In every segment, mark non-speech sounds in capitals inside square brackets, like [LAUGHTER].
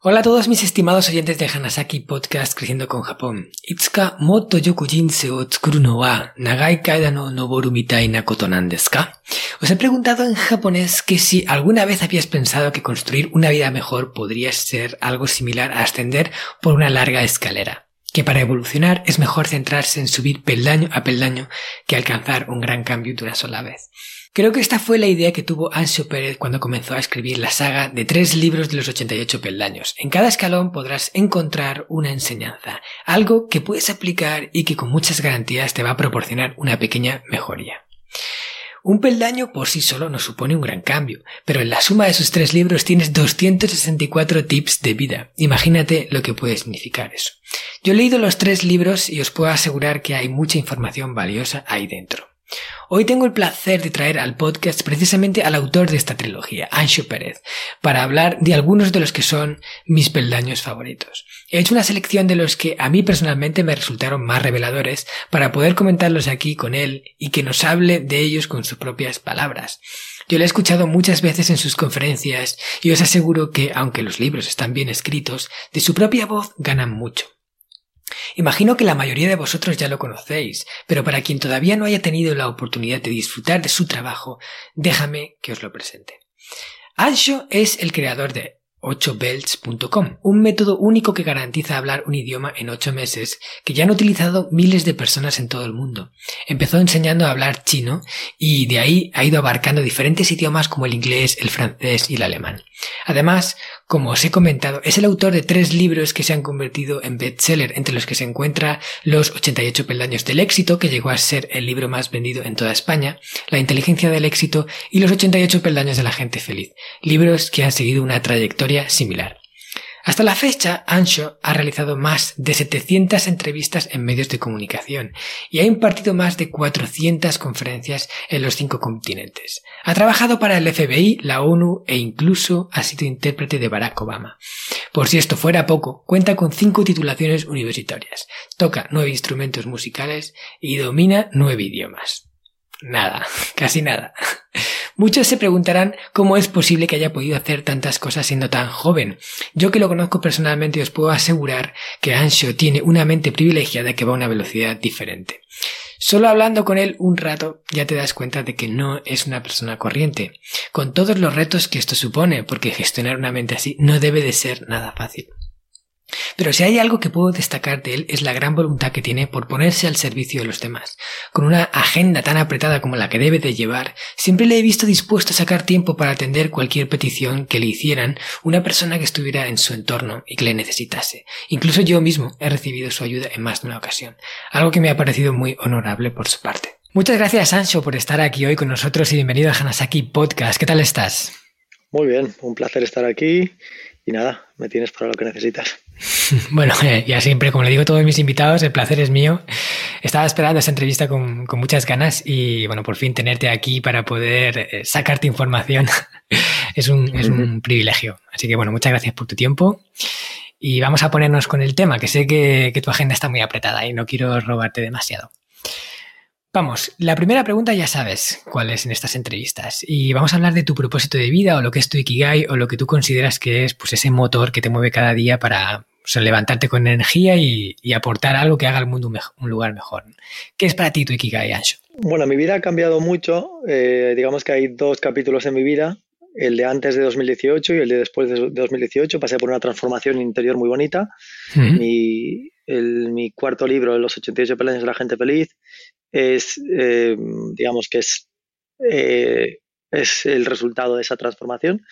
Hola a todos mis estimados oyentes de Hanasaki Podcast Creciendo con Japón. Itsuka motto yoku jinsei o tsukuru no wa nagai kaida no noboru mitai na koto? Os he preguntado en japonés que si alguna vez habías pensado que construir una vida mejor podría ser algo similar a ascender por una larga escalera. Que para evolucionar es mejor centrarse en subir peldaño a peldaño que alcanzar un gran cambio de una sola vez. Creo que esta fue la idea que tuvo Ancho Pérez cuando comenzó a escribir la saga de tres libros de los 88 peldaños. En cada escalón podrás encontrar una enseñanza, algo que puedes aplicar y que con muchas garantías te va a proporcionar una pequeña mejoría. Un peldaño por sí solo no supone un gran cambio, pero en la suma de sus tres libros tienes 264 tips de vida. Imagínate lo que puede significar eso. Yo he leído los tres libros y os puedo asegurar que hay mucha información valiosa ahí dentro. Hoy tengo el placer de traer al podcast precisamente al autor de esta trilogía, Ancho Pérez, para hablar de algunos de los que son mis peldaños favoritos. He hecho una selección de los que a mí personalmente me resultaron más reveladores para poder comentarlos aquí con él y que nos hable de ellos con sus propias palabras. Yo lo he escuchado muchas veces en sus conferencias y os aseguro que, aunque los libros están bien escritos, de su propia voz ganan mucho. Imagino que la mayoría de vosotros ya lo conocéis, pero para quien todavía no haya tenido la oportunidad de disfrutar de su trabajo, déjame que os lo presente. Ansho es el creador de 8belts.com, un método único que garantiza hablar un idioma en 8 meses, que ya han utilizado miles de personas en todo el mundo. Empezó enseñando a hablar chino y de ahí ha ido abarcando diferentes idiomas como el inglés, el francés y el alemán. Además, como os he comentado, es el autor de tres libros que se han convertido en bestseller, entre los que se encuentra Los 88 peldaños del éxito, que llegó a ser el libro más vendido en toda España, La inteligencia del éxito y Los 88 peldaños de la gente feliz, libros que han seguido una trayectoria similar. Hasta la fecha, Ansho ha realizado más de 700 entrevistas en medios de comunicación y ha impartido más de 400 conferencias en los cinco continentes. Ha trabajado para el FBI, la ONU e incluso ha sido intérprete de Barack Obama. Por si esto fuera poco, cuenta con cinco titulaciones universitarias, toca nueve instrumentos musicales y domina nueve idiomas. Nada, [LAUGHS] casi nada. Muchos se preguntarán cómo es posible que haya podido hacer tantas cosas siendo tan joven. Yo que lo conozco personalmente os puedo asegurar que Ansho tiene una mente privilegiada que va a una velocidad diferente. Solo hablando con él un rato ya te das cuenta de que no es una persona corriente, con todos los retos que esto supone, porque gestionar una mente así no debe de ser nada fácil. Pero si hay algo que puedo destacar de él es la gran voluntad que tiene por ponerse al servicio de los demás. Con una agenda tan apretada como la que debe de llevar, siempre le he visto dispuesto a sacar tiempo para atender cualquier petición que le hicieran una persona que estuviera en su entorno y que le necesitase. Incluso yo mismo he recibido su ayuda en más de una ocasión, algo que me ha parecido muy honorable por su parte. Muchas gracias, Sancho, por estar aquí hoy con nosotros y bienvenido a Hanasaki Podcast. ¿Qué tal estás? Muy bien, un placer estar aquí y nada, me tienes para lo que necesitas. [LAUGHS] Bueno, eh, ya siempre, como le digo a todos mis invitados, el placer es mío. Estaba esperando esta entrevista con, muchas ganas y, bueno, por fin tenerte aquí para poder eh, sacarte información [LAUGHS] es, un, es un privilegio. Así que, bueno, muchas gracias por tu tiempo. Y vamos a ponernos con el tema, que sé que, que tu agenda está muy apretada y no quiero robarte demasiado. Vamos, la primera pregunta ya sabes cuál es en estas entrevistas y vamos a hablar de tu propósito de vida o lo que es tu Ikigai o lo que tú consideras que es pues ese motor que te mueve cada día para levantarte con energía y, aportar algo que haga al mundo un, lugar mejor. ¿Qué es para ti tu Ikigai, Ancho? Bueno, mi vida ha cambiado mucho. Eh, digamos que hay dos capítulos en mi vida, el de antes de 2018 y el de después de 2018. Pasé por una transformación interior muy bonita. mi, mi cuarto libro, Los 88 peldaños de la gente feliz, es, eh, digamos que es, eh, es el resultado de esa transformación.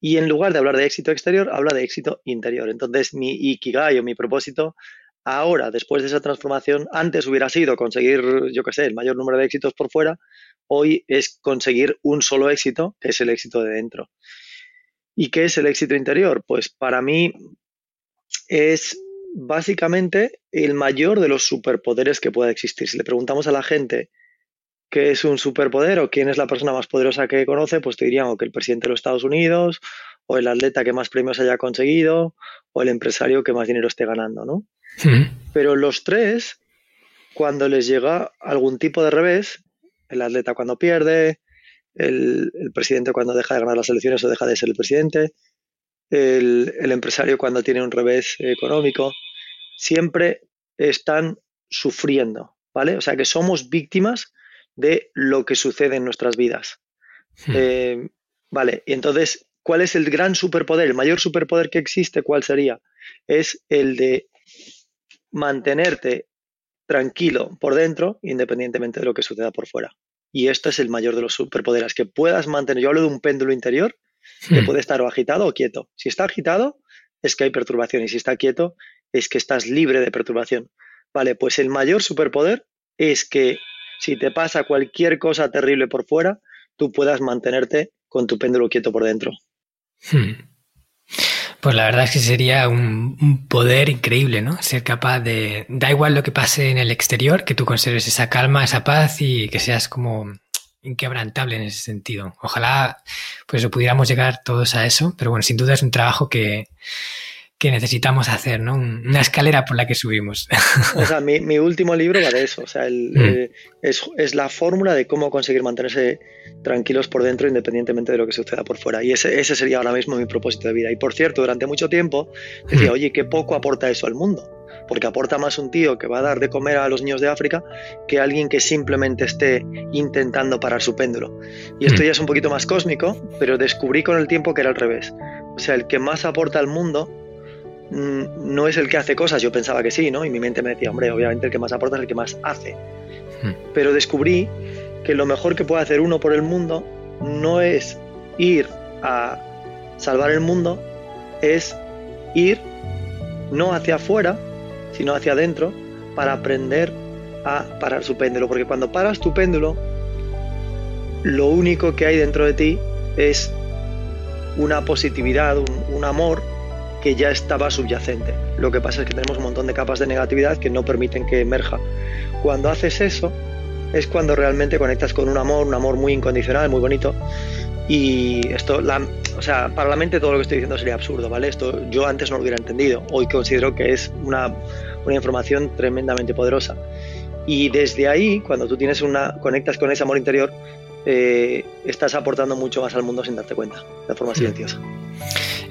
Y en lugar de hablar de éxito exterior, habla de éxito interior. Entonces, mi ikigai o mi propósito ahora, después de esa transformación, antes hubiera sido conseguir, yo qué sé, el mayor número de éxitos por fuera, hoy es conseguir un solo éxito, que es el éxito de dentro. ¿Y qué es el éxito interior? Pues para mí es básicamente el mayor de los superpoderes que pueda existir. Si le preguntamos a la gente qué es un superpoder o quién es la persona más poderosa que conoce, pues te dirían o que el presidente de los Estados Unidos, o el atleta que más premios haya conseguido, o el empresario que más dinero esté ganando, ¿no? Pero los tres, cuando les llega algún tipo de revés, el atleta cuando pierde, el, presidente cuando deja de ganar las elecciones o deja de ser el presidente, el, el empresario cuando tiene un revés económico, siempre están sufriendo, ¿vale? O sea que somos víctimas de lo que sucede en nuestras vidas. Hmm. Eh, vale, y entonces, ¿cuál es el gran superpoder? El mayor superpoder que existe, ¿cuál sería? Es el de mantenerte tranquilo por dentro, independientemente de lo que suceda por fuera. Y esto es el mayor de los superpoderes, que puedas mantener, yo hablo de un péndulo interior que hmm. puede estar o agitado o quieto. Si está agitado, es que hay perturbación, y si está quieto, es que estás libre de perturbación. Vale, pues el mayor superpoder es que si te pasa cualquier cosa terrible por fuera, tú puedas mantenerte con tu péndulo quieto por dentro. Hmm. Pues la verdad es que sería un, poder increíble, ¿no? Ser capaz de, da igual lo que pase en el exterior, que tú conserves esa calma, esa paz y que seas como inquebrantable en ese sentido. Ojalá pues pudiéramos llegar todos a eso, pero bueno, sin duda es un trabajo que, que necesitamos hacer, ¿no? Una escalera por la que subimos. O sea, mi, mi último libro va de eso, o sea, el, mm. eh, es, es, la fórmula de cómo conseguir mantenerse tranquilos por dentro independientemente de lo que suceda por fuera. Y ese, ese sería ahora mismo mi propósito de vida. Y por cierto, durante mucho tiempo decía, mm. oye, qué poco aporta eso al mundo. Porque aporta más un tío que va a dar de comer a los niños de África que alguien que simplemente esté intentando parar su péndulo. Y esto mm. ya es un poquito más cósmico, pero descubrí con el tiempo que era al revés. O sea, el que más aporta al mundo no es el que hace cosas, yo pensaba que sí, ¿no? Y mi mente me decía, hombre, obviamente el que más aporta es el que más hace. Hmm. Pero descubrí que lo mejor que puede hacer uno por el mundo no es ir a salvar el mundo, es ir no hacia afuera, sino hacia adentro para aprender a parar su péndulo. Porque cuando paras tu péndulo, lo único que hay dentro de ti es una positividad, un amor que ya estaba subyacente. Lo que pasa es que tenemos un montón de capas de negatividad que no permiten que emerja. Cuando haces eso, es cuando realmente conectas con un amor, un amor muy incondicional, muy bonito. Y esto, la, o sea, para la mente todo lo que estoy diciendo sería absurdo, ¿vale? Esto yo antes no lo hubiera entendido. Hoy considero que es una, una información tremendamente poderosa. Y desde ahí, cuando tú tienes una, conectas con ese amor interior, eh, estás aportando mucho más al mundo sin darte cuenta, de forma silenciosa.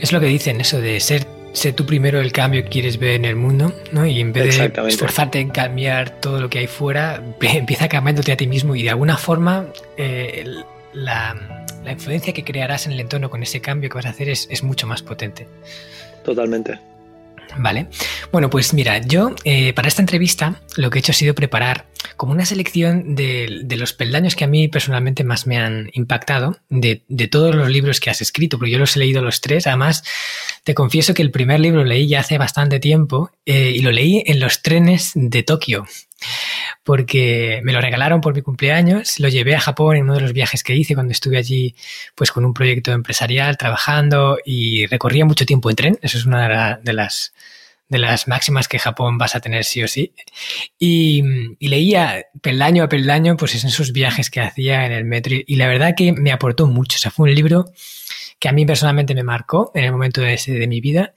Es lo que dicen, eso de ser, ser tú primero el cambio que quieres ver en el mundo, ¿no? Y en vez de esforzarte en cambiar todo lo que hay fuera, [LAUGHS] empieza cambiándote a ti mismo y de alguna forma eh, la, influencia que crearás en el entorno con ese cambio que vas a hacer es, es mucho más potente. Totalmente. Vale. Bueno, pues mira, yo eh, para esta entrevista lo que he hecho ha sido preparar como una selección de, los peldaños que a mí personalmente más me han impactado de, todos los libros que has escrito, porque yo los he leído los tres. Además, te confieso que el primer libro lo leí ya hace bastante tiempo eh, y lo leí en los trenes de Tokio porque me lo regalaron por mi cumpleaños, lo llevé a Japón en uno de los viajes que hice cuando estuve allí pues con un proyecto empresarial trabajando y recorría mucho tiempo en tren, eso es una de, las de las máximas que Japón vas a tener sí o sí. Y, leía peldaño a peldaño, pues en esos viajes que hacía en el metro. Y la verdad que me aportó mucho. O sea, fue un libro que a mí personalmente me marcó en el momento de, de mi vida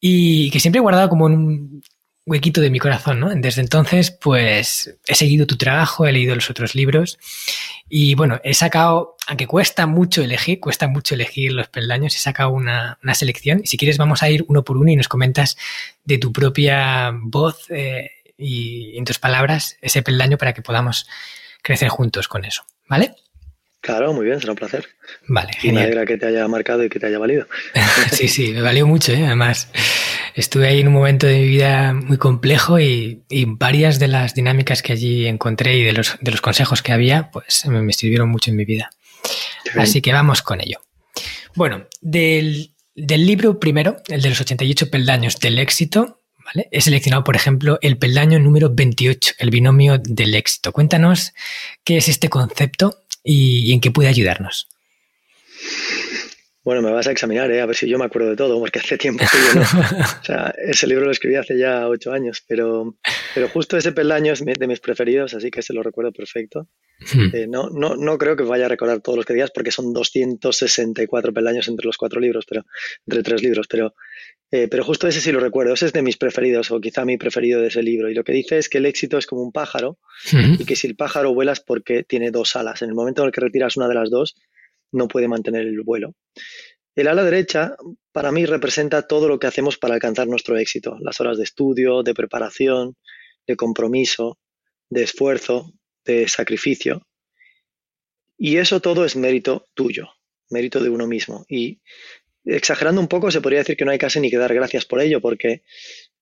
y que siempre he guardado como un huequito de mi corazón, ¿no? Desde entonces, pues he seguido tu trabajo, he leído los otros libros y bueno, he sacado, aunque cuesta mucho elegir, cuesta mucho elegir los peldaños, he sacado una, selección y si quieres vamos a ir uno por uno y nos comentas de tu propia voz eh, y en tus palabras ese peldaño para que podamos crecer juntos con eso, ¿vale? Claro, muy bien, será un placer. Vale, genial. Y me alegra que te haya marcado y que te haya valido. [LAUGHS] sí, sí, me valió mucho, ¿eh? además estuve ahí en un momento de mi vida muy complejo y, varias de las dinámicas que allí encontré y de los, de los consejos que había, pues me, sirvieron mucho en mi vida. Así que vamos con ello. Bueno, del, del, libro primero, el de los 88 peldaños del éxito, ¿vale? He seleccionado, por ejemplo, el peldaño número 28, el binomio del éxito. Cuéntanos qué es este concepto y en qué puede ayudarnos. Bueno, me vas a examinar, ¿eh? a ver si yo me acuerdo de todo, porque hace tiempo que yo no. [LAUGHS] O sea, ese libro lo escribí hace ya ocho años, pero, pero justo ese peldaño es de mis preferidos, así que se lo recuerdo perfecto. Hmm. Eh, no, no, no creo que vaya a recordar todos los que digas, porque son 264 peldaños entre los cuatro libros, pero entre tres libros, pero, eh, pero justo ese sí lo recuerdo. Ese es de mis preferidos, o quizá mi preferido de ese libro. Y lo que dice es que el éxito es como un pájaro, hmm. y que si el pájaro vuela es porque tiene dos alas. En el momento en el que retiras una de las dos, no puede mantener el vuelo. El ala derecha para mí representa todo lo que hacemos para alcanzar nuestro éxito, las horas de estudio, de preparación, de compromiso, de esfuerzo, de sacrificio. Y eso todo es mérito tuyo, mérito de uno mismo. Y exagerando un poco, se podría decir que no hay casi ni que dar gracias por ello, porque,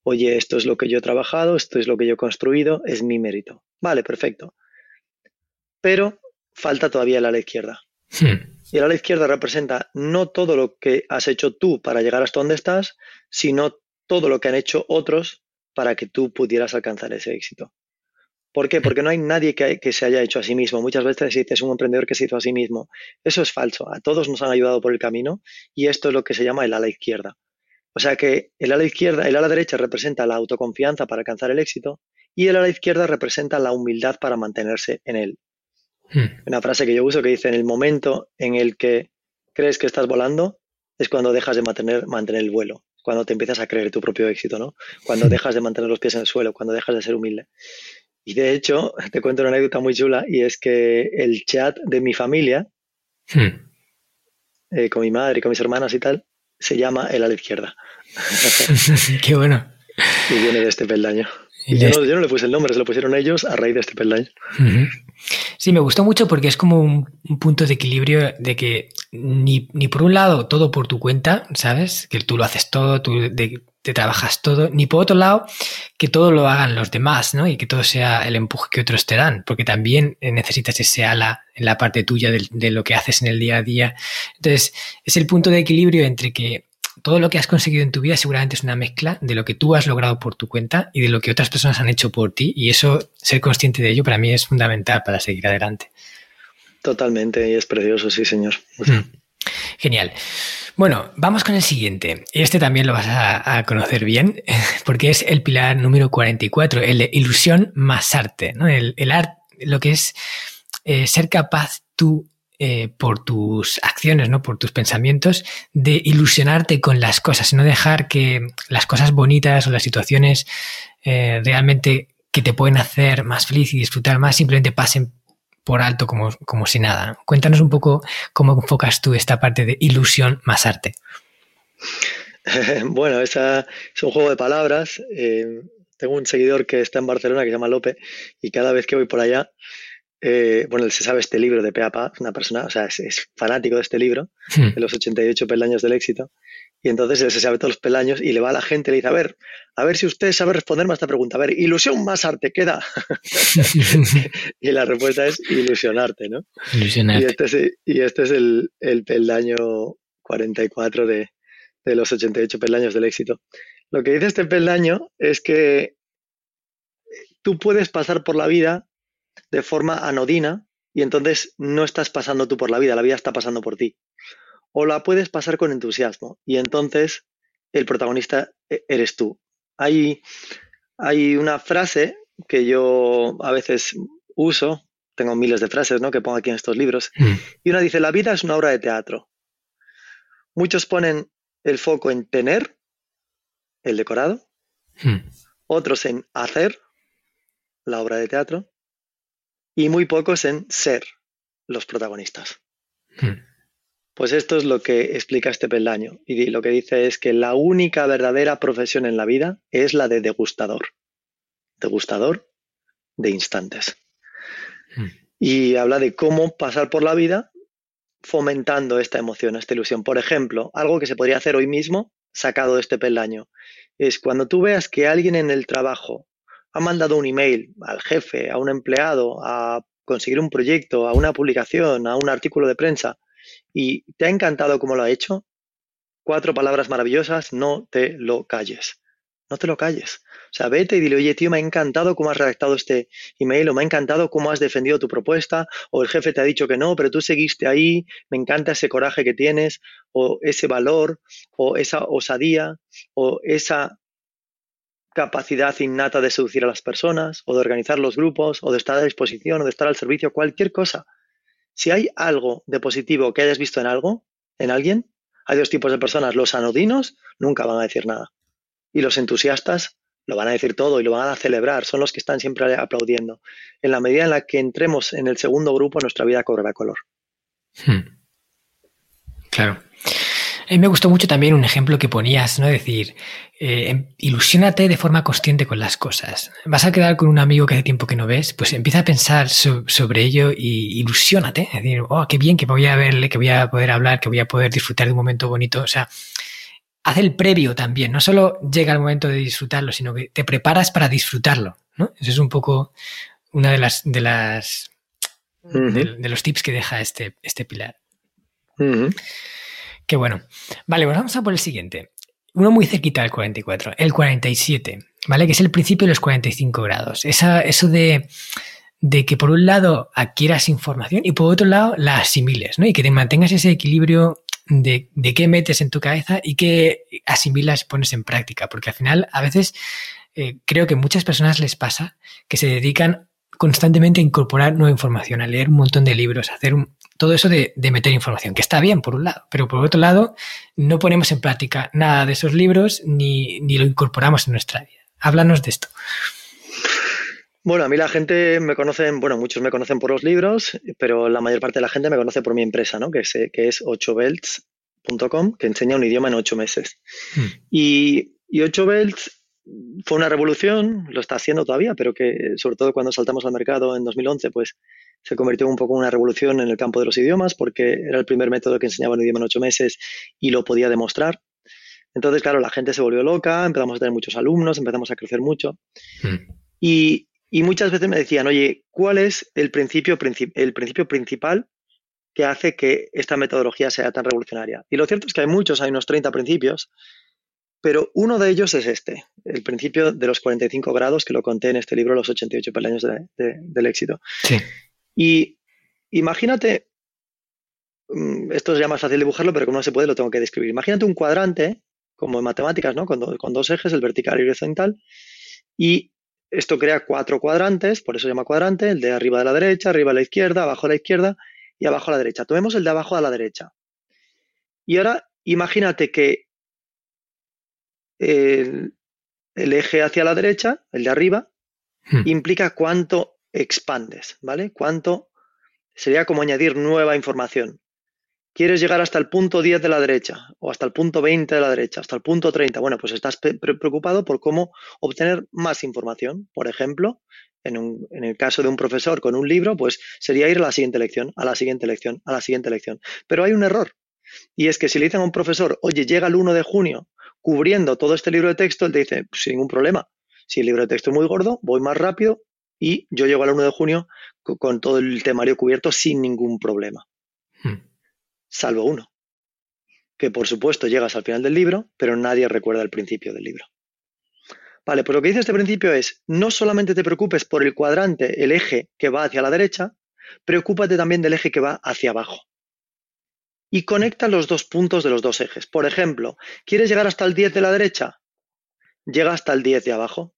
oye, esto es lo que yo he trabajado, esto es lo que yo he construido, es mi mérito. Vale, perfecto. Pero falta todavía el ala izquierda. Hmm. Y el ala izquierda representa no todo lo que has hecho tú para llegar hasta donde estás, sino todo lo que han hecho otros para que tú pudieras alcanzar ese éxito. ¿Por qué? Porque no hay nadie que, se haya hecho a sí mismo. Muchas veces dices un emprendedor que se hizo a sí mismo. Eso es falso. A todos nos han ayudado por el camino y esto es lo que se llama el ala izquierda. O sea que el ala izquierda, el ala derecha representa la autoconfianza para alcanzar el éxito y el ala izquierda representa la humildad para mantenerse en él. Hmm. Una frase que yo uso que dice, en el momento en el que crees que estás volando, es cuando dejas de mantener, mantener el vuelo, cuando te empiezas a creer tu propio éxito, ¿no? Cuando hmm. dejas de mantener los pies en el suelo, cuando dejas de ser humilde. Y de hecho, [LAUGHS] te cuento una anécdota muy chula y es que el chat de mi familia, hmm. eh, con mi madre y con mis hermanas y tal, se llama el a la izquierda. [LAUGHS] Qué bueno. Y viene de este peldaño. Y yo, no, yo, no, le puse el nombre, se lo pusieron ellos a raíz de este peldaño. Sí, me gustó mucho porque es como un, punto de equilibrio de que ni, por un lado todo por tu cuenta, ¿sabes? Que tú lo haces todo, tú te trabajas todo, ni por otro lado que todo lo hagan los demás, ¿no? Y que todo sea el empuje que otros te dan, porque también necesitas ese ala en la parte tuya de, de lo que haces en el día a día. Entonces, es el punto de equilibrio entre que todo lo que has conseguido en tu vida seguramente es una mezcla de lo que tú has logrado por tu cuenta y de lo que otras personas han hecho por ti. Y eso, ser consciente de ello, para mí es fundamental para seguir adelante. Totalmente, y es precioso, sí, señor. Mm. Genial. Bueno, vamos con el siguiente. Este también lo vas a, conocer bien, [LAUGHS] porque es el pilar número 44, el de ilusión más arte. ¿no? El, arte, lo que es eh, ser capaz tú eh, por tus acciones, ¿no? Por tus pensamientos, de ilusionarte con las cosas, no dejar que las cosas bonitas o las situaciones eh, realmente que te pueden hacer más feliz y disfrutar más simplemente pasen por alto como, como si nada. Cuéntanos un poco cómo enfocas tú esta parte de ilusión más arte. [LAUGHS] Bueno, es un juego de palabras. Eh, tengo un seguidor que está en Barcelona que se llama Lope y cada vez que voy por allá eh, bueno, él se sabe este libro de Peapa, una persona, o sea, es, fanático de este libro, hmm. de los 88 peldaños del éxito, y entonces él se sabe todos los peldaños y le va a la gente y le dice, a ver, a ver si usted sabe responderme a esta pregunta, a ver, ilusión más arte, queda. [LAUGHS] [LAUGHS] y la respuesta es ilusionarte, ¿no? Ilusionarte. Y este es, y este es el, el, peldaño 44 de, de los 88 peldaños del éxito. Lo que dice este peldaño es que tú puedes pasar por la vida de forma anodina y entonces no estás pasando tú por la vida, la vida está pasando por ti. O la puedes pasar con entusiasmo y entonces el protagonista e, eres tú. Hay, hay una frase que yo a veces uso, tengo miles de frases ¿no? que pongo aquí en estos libros, mm. y una dice, la vida es una obra de teatro. Muchos ponen el foco en tener el decorado, mm. otros en hacer la obra de teatro, y muy pocos en ser los protagonistas. Hmm. Pues esto es lo que explica este peldaño y lo que dice es que la única verdadera profesión en la vida es la de degustador. Degustador de instantes. Hmm. Y habla de cómo pasar por la vida fomentando esta emoción, esta ilusión. Por ejemplo, algo que se podría hacer hoy mismo, sacado de este peldaño, es cuando tú veas que alguien en el trabajo ha mandado un email al jefe, a un empleado, a conseguir un proyecto, a una publicación, a un artículo de prensa, y te ha encantado cómo lo ha hecho, cuatro palabras maravillosas, no te lo calles. no te lo calles. O sea, vete y dile, oye, tío, me ha encantado cómo has redactado este email, o me ha encantado cómo has defendido tu propuesta, o el jefe te ha dicho que no, pero tú seguiste ahí, me encanta ese coraje que tienes, o ese valor, o esa osadía, o esa capacidad innata de seducir a las personas, o de organizar los grupos, o de estar a disposición, o de estar al servicio, cualquier cosa. Si hay algo de positivo que hayas visto en algo, en alguien, hay dos tipos de personas. Los anodinos nunca van a decir nada. Y los entusiastas lo van a decir todo y lo van a celebrar. Son los que están siempre aplaudiendo. En la medida en la que entremos en el segundo grupo, nuestra vida cobrará color. Hmm. Claro. A mí me gustó mucho también un ejemplo que ponías, ¿no? Decir, eh, em, ilusiónate de forma consciente con las cosas. Vas a quedar con un amigo que hace tiempo que no ves, pues empieza a pensar sobre ello y ilusiónate. Es decir, oh, qué bien que voy a verle, que voy a poder hablar, que voy a poder disfrutar de un momento bonito. O sea, haz el previo también. No solo llega el momento de disfrutarlo, sino que te preparas para disfrutarlo, ¿no? Eso es un poco una de las, de las, de, los tips que deja este, este pilar. Qué bueno. Vale, pues vamos a por el siguiente. Uno muy cerquita del 44, el 47, ¿vale? Que es el principio de los 45 grados. Esa, eso de, de que por un lado adquieras información y por otro lado la asimiles, ¿no? Y que te mantengas ese equilibrio de, de qué metes en tu cabeza y qué asimilas y pones en práctica. Porque al final, a veces, eh, creo que muchas personas les pasa que se dedican constantemente a incorporar nueva información, a leer un montón de libros, a hacer un, todo eso de, meter información, que está bien por un lado, pero por otro lado no ponemos en práctica nada de esos libros ni, lo incorporamos en nuestra vida. Háblanos de esto. Bueno, a mí la gente me conoce, bueno, muchos me conocen por los libros, pero la mayor parte de la gente me conoce por mi empresa, ¿no? Que es, que es 8belts.com, que enseña un idioma en ocho meses. Hmm. Y, y 8belts fue una revolución, lo está haciendo todavía, pero que sobre todo cuando saltamos al mercado en 2011, pues se convirtió un poco en una revolución en el campo de los idiomas, porque era el primer método que enseñaba un idioma en ocho meses y lo podía demostrar. Entonces, claro, la gente se volvió loca, empezamos a tener muchos alumnos, empezamos a crecer mucho. Hmm. Y, muchas veces me decían, oye, ¿cuál es el principio, el principio principal que hace que esta metodología sea tan revolucionaria? Y lo cierto es que hay muchos, hay unos 30 principios, pero uno de ellos es este, el principio de los 45 grados, que lo conté en este libro, Los 88 peldaños del éxito. Sí. Y imagínate, mm, esto es ya más fácil dibujarlo, pero como no se puede, lo tengo que describir. Imagínate un cuadrante, como en matemáticas, ¿no? Con, con dos ejes, el vertical y el horizontal, y esto crea cuatro cuadrantes, por eso se llama cuadrante, el de arriba de la derecha, arriba a la izquierda, abajo a la izquierda y abajo a la derecha. Tomemos el de abajo a la derecha. Y ahora imagínate que el, eje hacia la derecha, el de arriba, hmm. implica cuánto expandes, ¿vale? Cuánto sería como añadir nueva información. Quieres llegar hasta el punto 10 de la derecha, o hasta el punto 20 de la derecha, hasta el punto 30. Bueno, pues estás preocupado por cómo obtener más información. Por ejemplo, en, en, el caso de un profesor con un libro, pues sería ir a la siguiente lección, a la siguiente lección, a la siguiente lección. Pero hay un error. Y es que si le dicen a un profesor, oye, llega el 1 de junio cubriendo todo este libro de texto, él te dice, sin ningún problema. Si el libro de texto es muy gordo, voy más rápido y yo llego al 1 de junio con todo el temario cubierto sin ningún problema. Hmm. Salvo uno, que por supuesto llegas al final del libro, pero nadie recuerda el principio del libro. Vale, pues lo que dice este principio es, no solamente te preocupes por el cuadrante, el eje que va hacia la derecha, preocúpate también del eje que va hacia abajo y conecta los dos puntos de los dos ejes. Por ejemplo, ¿quieres llegar hasta el 10 de la derecha? Llega hasta el 10 de abajo.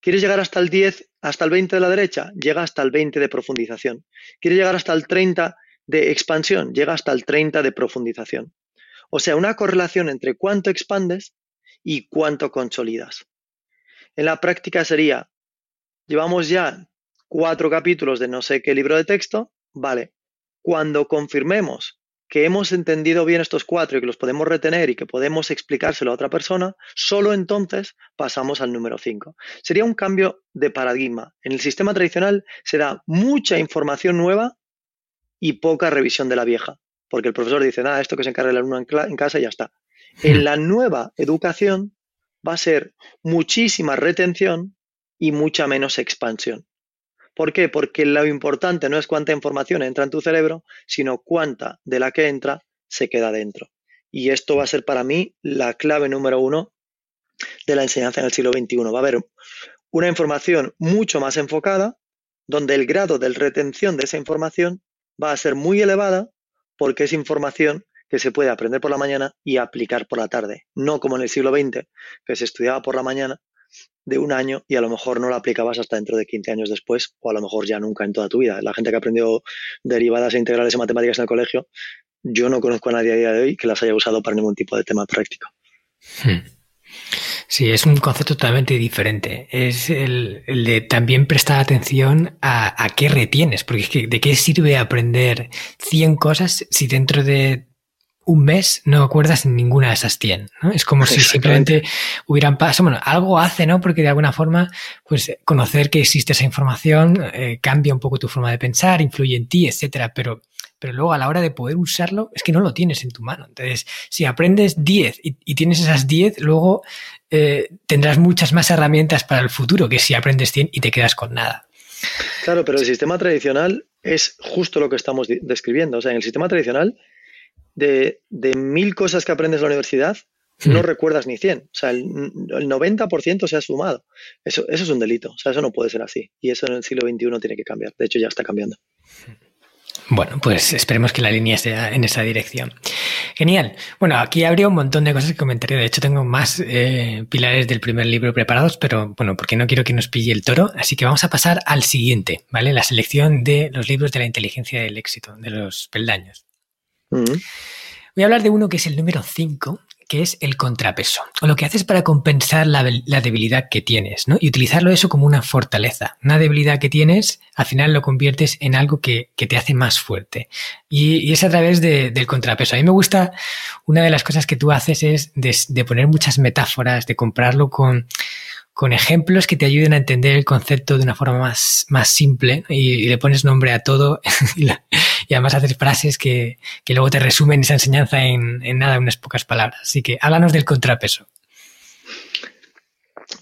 ¿Quieres llegar hasta el 10, hasta el 20 de la derecha? Llega hasta el 20 de profundización. ¿Quieres llegar hasta el 30 de expansión? Llega hasta el 30 de profundización. O sea, una correlación entre cuánto expandes y cuánto consolidas. En la práctica sería, llevamos ya cuatro capítulos de no sé qué libro de texto, vale, cuando confirmemos que hemos entendido bien estos cuatro y que los podemos retener y que podemos explicárselo a otra persona, solo entonces pasamos al número cinco. Sería un cambio de paradigma. En el sistema tradicional se da mucha información nueva y poca revisión de la vieja, porque el profesor dice, nada, esto que se encarga el alumno en, casa y ya está. En la nueva educación va a ser muchísima retención y mucha menos expansión. ¿Por qué? Porque lo importante no es cuánta información entra en tu cerebro, sino cuánta de la que entra se queda dentro. Y esto va a ser para mí la clave número uno de la enseñanza en el siglo XXI. Va a haber una información mucho más enfocada, donde el grado de retención de esa información va a ser muy elevada porque es información que se puede aprender por la mañana y aplicar por la tarde. No como en el siglo XX, que se estudiaba por la mañana de un año y a lo mejor no la aplicabas hasta dentro de 15 años después o a lo mejor ya nunca en toda tu vida. La gente que aprendió derivadas e integrales en matemáticas en el colegio, yo no conozco a nadie a día de hoy que las haya usado para ningún tipo de tema práctico. Hmm. Sí, es un concepto totalmente diferente. Es el, de también prestar atención a, qué retienes, porque es que, ¿de qué sirve aprender 100 cosas si dentro de un mes no acuerdas en ninguna de esas 100, ¿no? Es como si simplemente hubieran pasado, bueno, algo hace, ¿no? Porque de alguna forma, pues conocer que existe esa información eh, cambia un poco tu forma de pensar, influye en ti, etcétera, pero, pero luego a la hora de poder usarlo es que no lo tienes en tu mano. Entonces, si aprendes 10 y, tienes esas 10, luego eh, tendrás muchas más herramientas para el futuro que si aprendes 100 y te quedas con nada. Claro, pero el sistema tradicional es justo lo que estamos describiendo. O sea, en el sistema tradicional de, mil cosas que aprendes en la universidad, no hmm. recuerdas ni 100. O sea, el, 90% se ha sumado. Eso, eso es un delito. O sea, eso no puede ser así. Y eso en el siglo XXI tiene que cambiar. De hecho, ya está cambiando. Bueno, pues esperemos que la línea sea en esa dirección. Genial. Bueno, aquí habría un montón de cosas que comentaría. De hecho, tengo más eh, pilares del primer libro preparados, pero bueno, porque no quiero que nos pille el toro. Así que vamos a pasar al siguiente, ¿vale? La selección de los libros de la inteligencia del éxito, de los peldaños. Voy a hablar de uno que es el número 5, que es el contrapeso, o lo que haces para compensar la, debilidad que tienes, ¿no? Y utilizarlo eso como una fortaleza. Una debilidad que tienes, al final lo conviertes en algo que, te hace más fuerte. Y, es a través del contrapeso. A mí me gusta, una de las cosas que tú haces es de, poner muchas metáforas, de comprarlo con, con ejemplos que te ayuden a entender el concepto de una forma más, más simple y, le pones nombre a todo [LAUGHS] además haces frases que, luego te resumen esa enseñanza en, en nada, unas pocas palabras. Así que háblanos del contrapeso.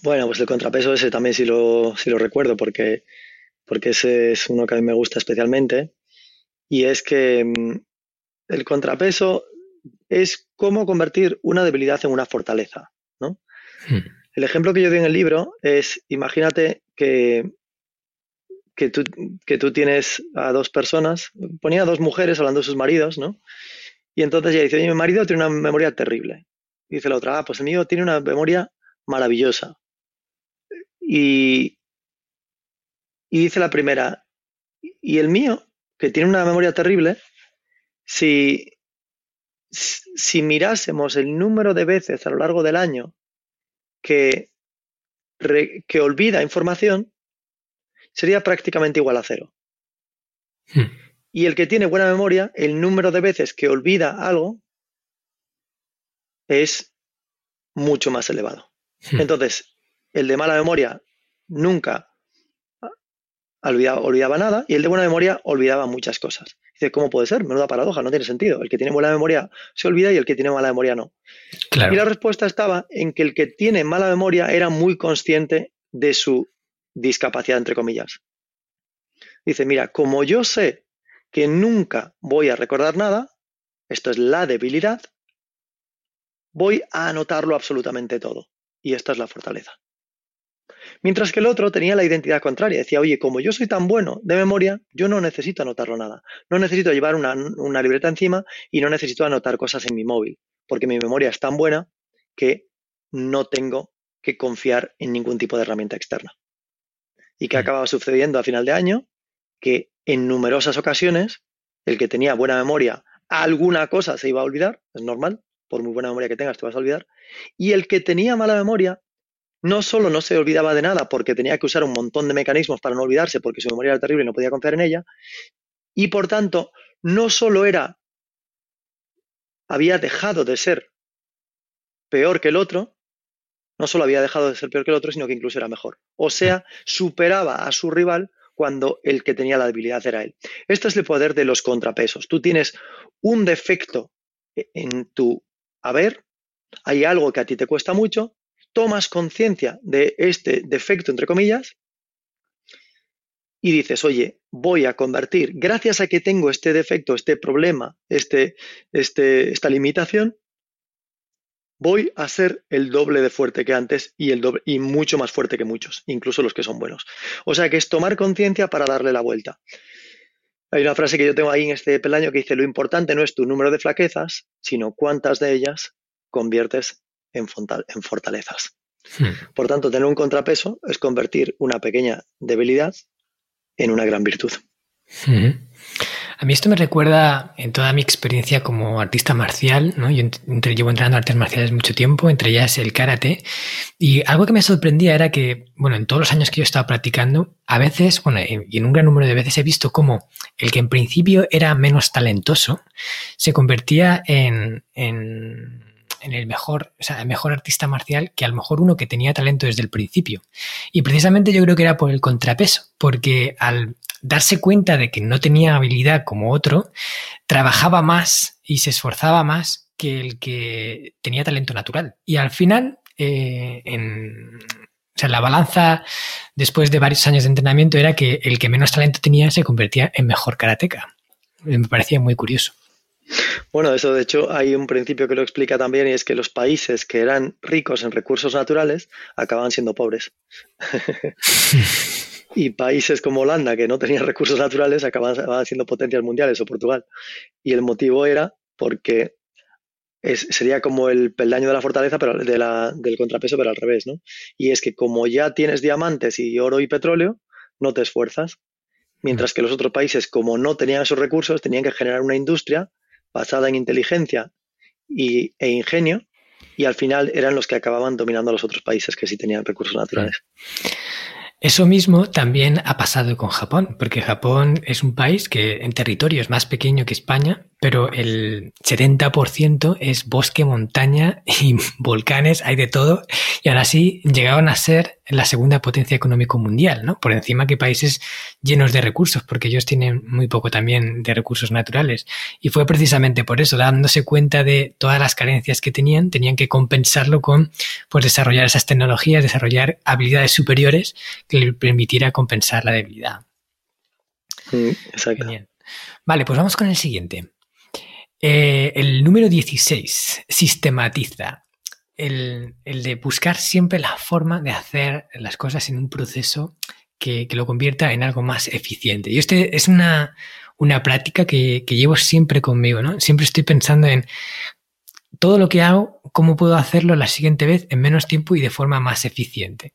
Bueno, pues el contrapeso ese también sí lo, sí lo recuerdo porque, porque ese es uno que a mí me gusta especialmente y es que mm, el contrapeso es cómo convertir una debilidad en una fortaleza, ¿no? Hmm. El ejemplo que yo doy en el libro es, imagínate que, que, tú, que tú tienes a dos personas, ponía a dos mujeres hablando de sus maridos, ¿no? Y entonces ella dice, oye, mi marido tiene una memoria terrible. Y dice la otra, ah, pues el mío tiene una memoria maravillosa. Y, y dice la primera, y el mío, que tiene una memoria terrible, si, si mirásemos el número de veces a lo largo del año que, que olvida información sería prácticamente igual a cero. Hmm. Y el que tiene buena memoria, el número de veces que olvida algo es mucho más elevado. Hmm. Entonces, el de mala memoria nunca olvidaba, nada y el de buena memoria olvidaba muchas cosas. Dice, ¿cómo puede ser? Menuda paradoja, no tiene sentido. El que tiene buena memoria se olvida y el que tiene mala memoria no. Y la respuesta estaba en que el que tiene mala memoria era muy consciente de su discapacidad, entre comillas. Dice, mira, como yo sé que nunca voy a recordar nada, esto es la debilidad, voy a anotarlo absolutamente todo. Y esta es la fortaleza. Mientras que el otro tenía la identidad contraria. Decía, oye, como yo soy tan bueno de memoria, yo no necesito anotarlo nada. No necesito llevar una, libreta encima y no necesito anotar cosas en mi móvil, porque mi memoria es tan buena que no tengo que confiar en ningún tipo de herramienta externa. ¿Y qué mm. acababa sucediendo a final de año? Que en numerosas ocasiones el que tenía buena memoria, alguna cosa se iba a olvidar, es normal, por muy buena memoria que tengas te vas a olvidar, y el que tenía mala memoria no solo no se olvidaba de nada porque tenía que usar un montón de mecanismos para no olvidarse porque su memoria era terrible y no podía confiar en ella, y por tanto no solo era, había dejado de ser peor que el otro, no solo había dejado de ser peor que el otro, sino que incluso era mejor. O sea, superaba a su rival cuando el que tenía la debilidad era él. Esto es el poder de los contrapesos. Tú tienes un defecto en tu haber, hay algo que a ti te cuesta mucho, tomas conciencia de este defecto, entre comillas, y dices, oye, voy a convertir, gracias a que tengo este defecto, este problema, este, este, esta limitación, voy a ser el doble de fuerte que antes y, el doble, y mucho más fuerte que muchos, incluso los que son buenos. O sea que es tomar conciencia para darle la vuelta. Hay una frase que yo tengo ahí en este peldaño que dice, lo importante no es tu número de flaquezas, sino cuántas de ellas conviertes en, fortalezas. Hmm. Por tanto, tener un contrapeso es convertir una pequeña debilidad en una gran virtud. Hmm. A mí esto me recuerda en toda mi experiencia como artista marcial, ¿no? Yo entre, llevo entrenando artes marciales mucho tiempo, entre ellas el karate, y algo que me sorprendía era que, bueno, en todos los años que yo estaba practicando, a veces, bueno, y en un gran número de veces he visto cómo el que en principio era menos talentoso se convertía en, en en el mejor, o sea, el mejor artista marcial que a lo mejor uno que tenía talento desde el principio. Y precisamente yo creo que era por el contrapeso, porque al darse cuenta de que no tenía habilidad como otro, trabajaba más y se esforzaba más que el que tenía talento natural. Y al final, eh, en, o sea, la balanza después de varios años de entrenamiento era que el que menos talento tenía se convertía en mejor karateca. Me parecía muy curioso. Bueno, eso de hecho hay un principio que lo explica también y es que los países que eran ricos en recursos naturales acababan siendo pobres. [LAUGHS] y países como Holanda, que no tenían recursos naturales, acababan siendo potencias mundiales, o Portugal. Y el motivo era porque sería como el peldaño de la fortaleza, pero de la, del contrapeso, pero al revés, ¿no? Y es que como ya tienes diamantes y oro y petróleo, no te esfuerzas. Mientras que los otros países, como no tenían esos recursos, tenían que generar una industria basada en inteligencia y, e ingenio, y al final eran los que acababan dominando a los otros países que sí tenían recursos naturales. Eso mismo también ha pasado con Japón, porque Japón es un país que en territorio es más pequeño que España, pero el 70% es bosque, montaña y [LAUGHS] volcanes, hay de todo, y ahora sí llegaron a ser la segunda potencia económica mundial, ¿no? Por encima que países llenos de recursos, porque ellos tienen muy poco también de recursos naturales. Y fue precisamente por eso, dándose cuenta de todas las carencias que tenían, tenían que compensarlo con pues, desarrollar esas tecnologías, desarrollar habilidades superiores que le permitiera compensar la debilidad. exacto. Vale, pues vamos con el siguiente. Eh, el número 16 sistematiza el, de buscar siempre la forma de hacer las cosas en un proceso que, lo convierta en algo más eficiente. Y este es una, práctica que, que, llevo siempre conmigo, ¿no? Siempre estoy pensando en todo lo que hago, cómo puedo hacerlo la siguiente vez en menos tiempo y de forma más eficiente.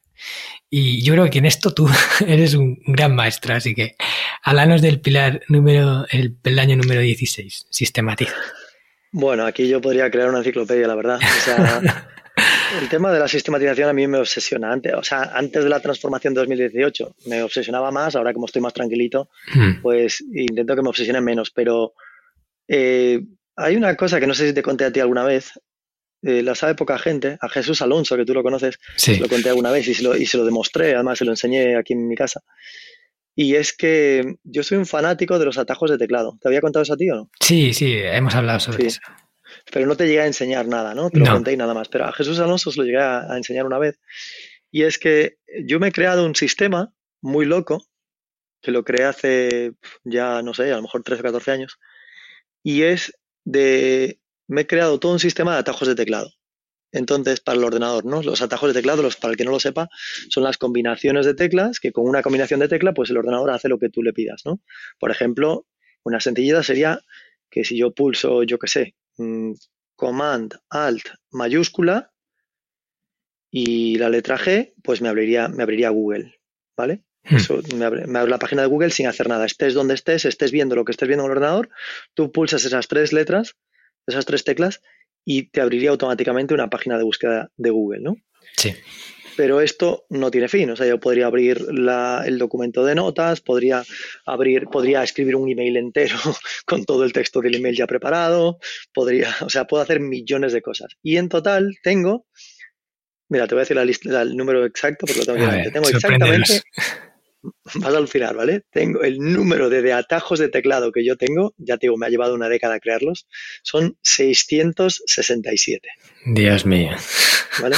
Y yo creo que en esto tú [LAUGHS] eres un gran maestro, así que háblanos del pilar número, el peldaño número 16, sistematiza. Bueno, aquí yo podría crear una enciclopedia, la verdad. O sea, [LAUGHS] el tema de la sistematización a mí me obsesiona. Antes, o sea, antes de la transformación de 2018 me obsesionaba más, ahora como estoy más tranquilito, hmm. pues intento que me obsesione menos. Pero eh, hay una cosa que no sé si te conté a ti alguna vez, eh, la sabe poca gente, a Jesús Alonso, que tú lo conoces, lo conté alguna vez y se lo, y se lo demostré, además se lo enseñé aquí en mi casa. Y es que yo soy un fanático de los atajos de teclado. ¿Te había contado eso a ti o no? Sí, sí, hemos hablado sobre eso. Pero no te llegué a enseñar nada, ¿no? Te lo conté y nada más. Pero a Jesús Alonso os lo llegué a, a enseñar una vez. Y es que yo me he creado un sistema muy loco, que lo creé hace ya, no sé, a lo mejor 13 o 14 años. Y es de me he creado todo un sistema de atajos de teclado. Entonces, para el ordenador, ¿no? Los atajos de teclado, los, para el que no lo sepa, son las combinaciones de teclas que con una combinación de tecla, pues el ordenador hace lo que tú le pidas, ¿no? Por ejemplo, una sencillita sería que si yo pulso, yo qué sé, mm, Command, Alt, mayúscula y la letra G, pues me abriría, me abriría Google, ¿vale? Hmm. Eso me abre, me abre, la página de Google sin hacer nada. Estés donde estés, estés viendo lo que estés viendo en el ordenador, tú pulsas esas tres letras esas tres teclas y te abriría automáticamente una página de búsqueda de Google, ¿no? Sí. Pero esto no tiene fin. O sea, yo podría abrir el documento de notas, podría abrir, podría escribir un email entero [LAUGHS] con todo el texto del email ya preparado, podría, o sea, puedo hacer millones de cosas. Y en total tengo, mira, te voy a decir la lista, el número exacto porque lo tengo Tengo exactamente vas a alucinar, ¿vale? Tengo el número de, atajos de teclado que yo tengo, ya te digo, me ha llevado una década crearlos, son 667. Dios mío. ¿Vale?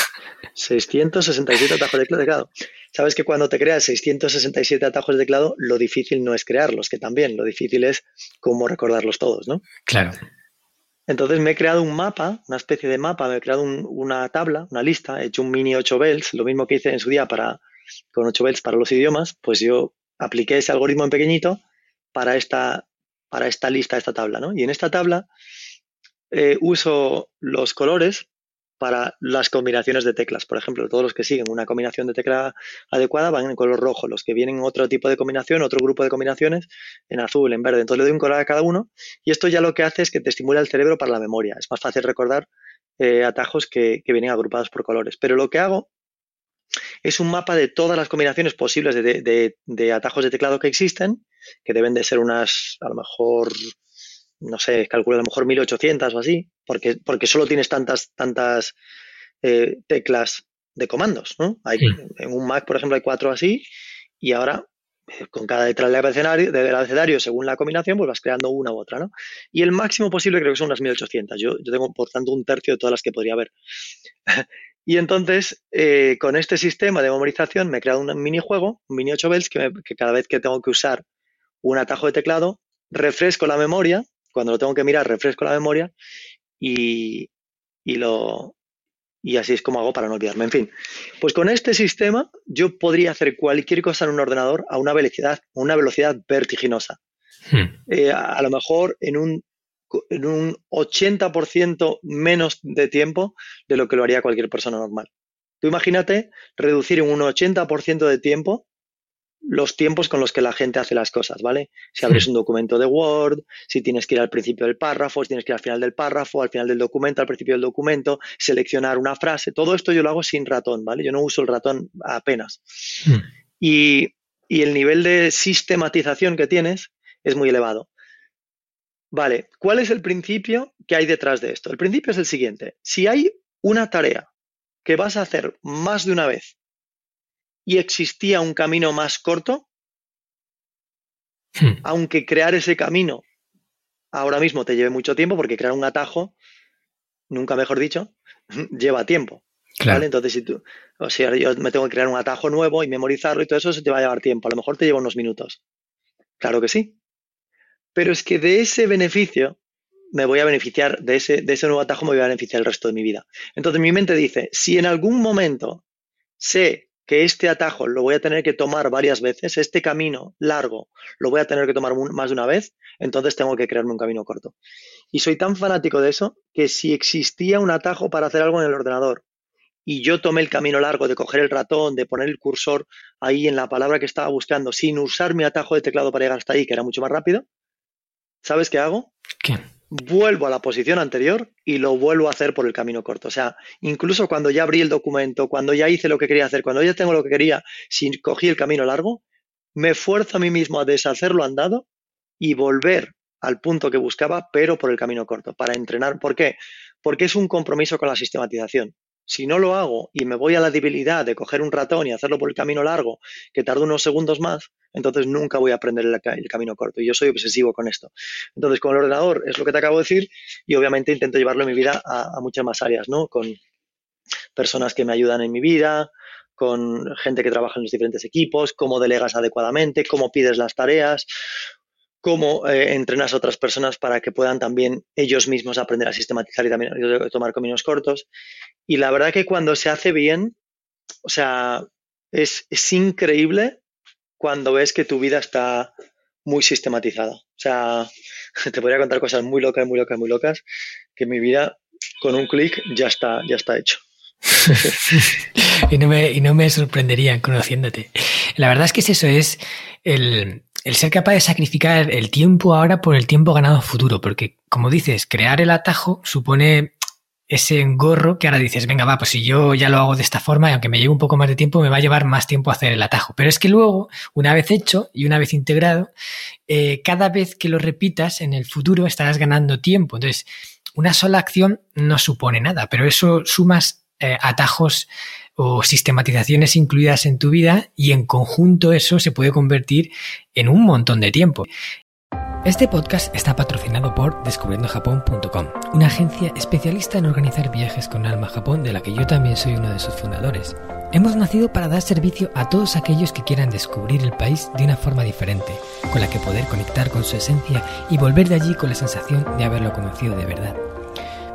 667 atajos de teclado. Sabes que cuando te creas 667 atajos de teclado, lo difícil no es crearlos, que también, lo difícil es cómo recordarlos todos, ¿no? Claro. Entonces me he creado un mapa, una especie de mapa, me he creado una tabla, una lista, he hecho un mini 8 bells, lo mismo que hice en su día para, con 8 bells para los idiomas, pues yo apliqué ese algoritmo en pequeñito para esta, para esta lista, esta tabla, ¿no? Y en esta tabla eh, uso los colores para las combinaciones de teclas. Por ejemplo, todos los que siguen una combinación de tecla adecuada van en color rojo, los que vienen en otro tipo de combinación, otro grupo de combinaciones, en azul, en verde. Entonces le doy un color a cada uno y esto ya lo que hace es que te estimula el cerebro para la memoria. Es más fácil recordar eh, atajos que, vienen agrupados por colores. Pero lo que hago es un mapa de todas las combinaciones posibles de, de atajos de teclado que existen, que deben de ser unas, a lo mejor, no sé, calculo a lo mejor 1800 o así, porque, porque solo tienes tantas, tantas eh, teclas de comandos, ¿no? Hay, En un Mac, por ejemplo, hay cuatro así, y ahora eh, con cada letra del abecedario, del abecedario, según la combinación, pues vas creando una u otra, ¿no? Y el máximo posible creo que son unas 1800. Yo, yo tengo, por tanto, un tercio de todas las que podría haber. Y entonces, eh, con este sistema de memorización, me he creado un minijuego, un mini 8 bells, que, que cada vez que tengo que usar un atajo de teclado, refresco la memoria cuando lo tengo que mirar, refresco la memoria y, lo, y así es como hago para no olvidarme. En fin, pues con este sistema yo podría hacer cualquier cosa en un ordenador a una velocidad, una velocidad vertiginosa. Hmm. Eh, a, lo mejor en un, en un 80% menos de tiempo de lo que lo haría cualquier persona normal. Tú imagínate reducir en un 80% de tiempo los tiempos con los que la gente hace las cosas, ¿vale? Si abres un documento de Word, si tienes que ir al principio del párrafo, si tienes que ir al final del párrafo, al final del documento, al principio del documento, seleccionar una frase, todo esto yo lo hago sin ratón, ¿vale? Yo no uso el ratón apenas. Hmm. Y, y el nivel de sistematización que tienes es muy elevado. Vale, ¿cuál es el principio que hay detrás de esto? El principio es el siguiente. Si hay una tarea que vas a hacer más de una vez y existía un camino más corto, hmm. aunque crear ese camino ahora mismo te lleve mucho tiempo, porque crear un atajo, nunca mejor dicho, [LAUGHS] lleva tiempo. Entonces, si tú, o sea, yo me tengo que crear un atajo nuevo y memorizarlo y todo eso, se te va a llevar tiempo. A lo mejor te lleva unos minutos. Claro que sí. Pero es que de ese beneficio me voy a beneficiar, de ese, de ese nuevo atajo me voy a beneficiar el resto de mi vida. Entonces mi mente dice, si en algún momento sé que este atajo lo voy a tener que tomar varias veces, este camino largo lo voy a tener que tomar más de una vez, entonces tengo que crearme un camino corto. Y soy tan fanático de eso que si existía un atajo para hacer algo en el ordenador y yo tomé el camino largo de coger el ratón, de poner el cursor ahí en la palabra que estaba buscando sin usar mi atajo de teclado para llegar hasta ahí, que era mucho más rápido, ¿sabes qué hago? ¿Qué? vuelvo a la posición anterior y lo vuelvo a hacer por el camino corto. O sea, incluso cuando ya abrí el documento, cuando ya hice lo que quería hacer, cuando ya tengo lo que quería, si cogí el camino largo, me esfuerzo a mí mismo a deshacerlo andado y volver al punto que buscaba, pero por el camino corto, para entrenar. ¿Por qué? Porque es un compromiso con la sistematización. Si no lo hago y me voy a la debilidad de coger un ratón y hacerlo por el camino largo, que tarda unos segundos más, entonces nunca voy a aprender el, camino corto. Y yo soy obsesivo con esto. Entonces, con el ordenador es lo que te acabo de decir y obviamente intento llevarlo en mi vida a, muchas más áreas, ¿no? Con personas que me ayudan en mi vida, con gente que trabaja en los diferentes equipos, cómo delegas adecuadamente, cómo pides las tareas, cómo eh, entrenas a otras personas para que puedan también ellos mismos aprender a sistematizar y también tomar caminos cortos. Y la verdad que cuando se hace bien, o sea, es, es increíble cuando ves que tu vida está muy sistematizada. O sea, [LAUGHS] te podría contar cosas muy locas, muy locas, muy locas, que mi vida con un clic ya está, ya está hecho. [LAUGHS] y, no me, y no me sorprendería conociéndote. La verdad es que eso, es el, el ser capaz de sacrificar el tiempo ahora por el tiempo ganado futuro, porque como dices, crear el atajo supone ese engorro que ahora dices, venga, va, pues si yo ya lo hago de esta forma y aunque me lleve un poco más de tiempo, me va a llevar más tiempo hacer el atajo. Pero es que luego, una vez hecho y una vez integrado, eh, cada vez que lo repitas en el futuro estarás ganando tiempo. Entonces, una sola acción no supone nada, pero eso sumas eh, atajos o sistematizaciones incluidas en tu vida y en conjunto eso se puede convertir en un montón de tiempo. Este podcast está patrocinado por descubriendojapón.com, una agencia especialista en organizar viajes con alma a Japón de la que yo también soy uno de sus fundadores. Hemos nacido para dar servicio a todos aquellos que quieran descubrir el país de una forma diferente, con la que poder conectar con su esencia y volver de allí con la sensación de haberlo conocido de verdad.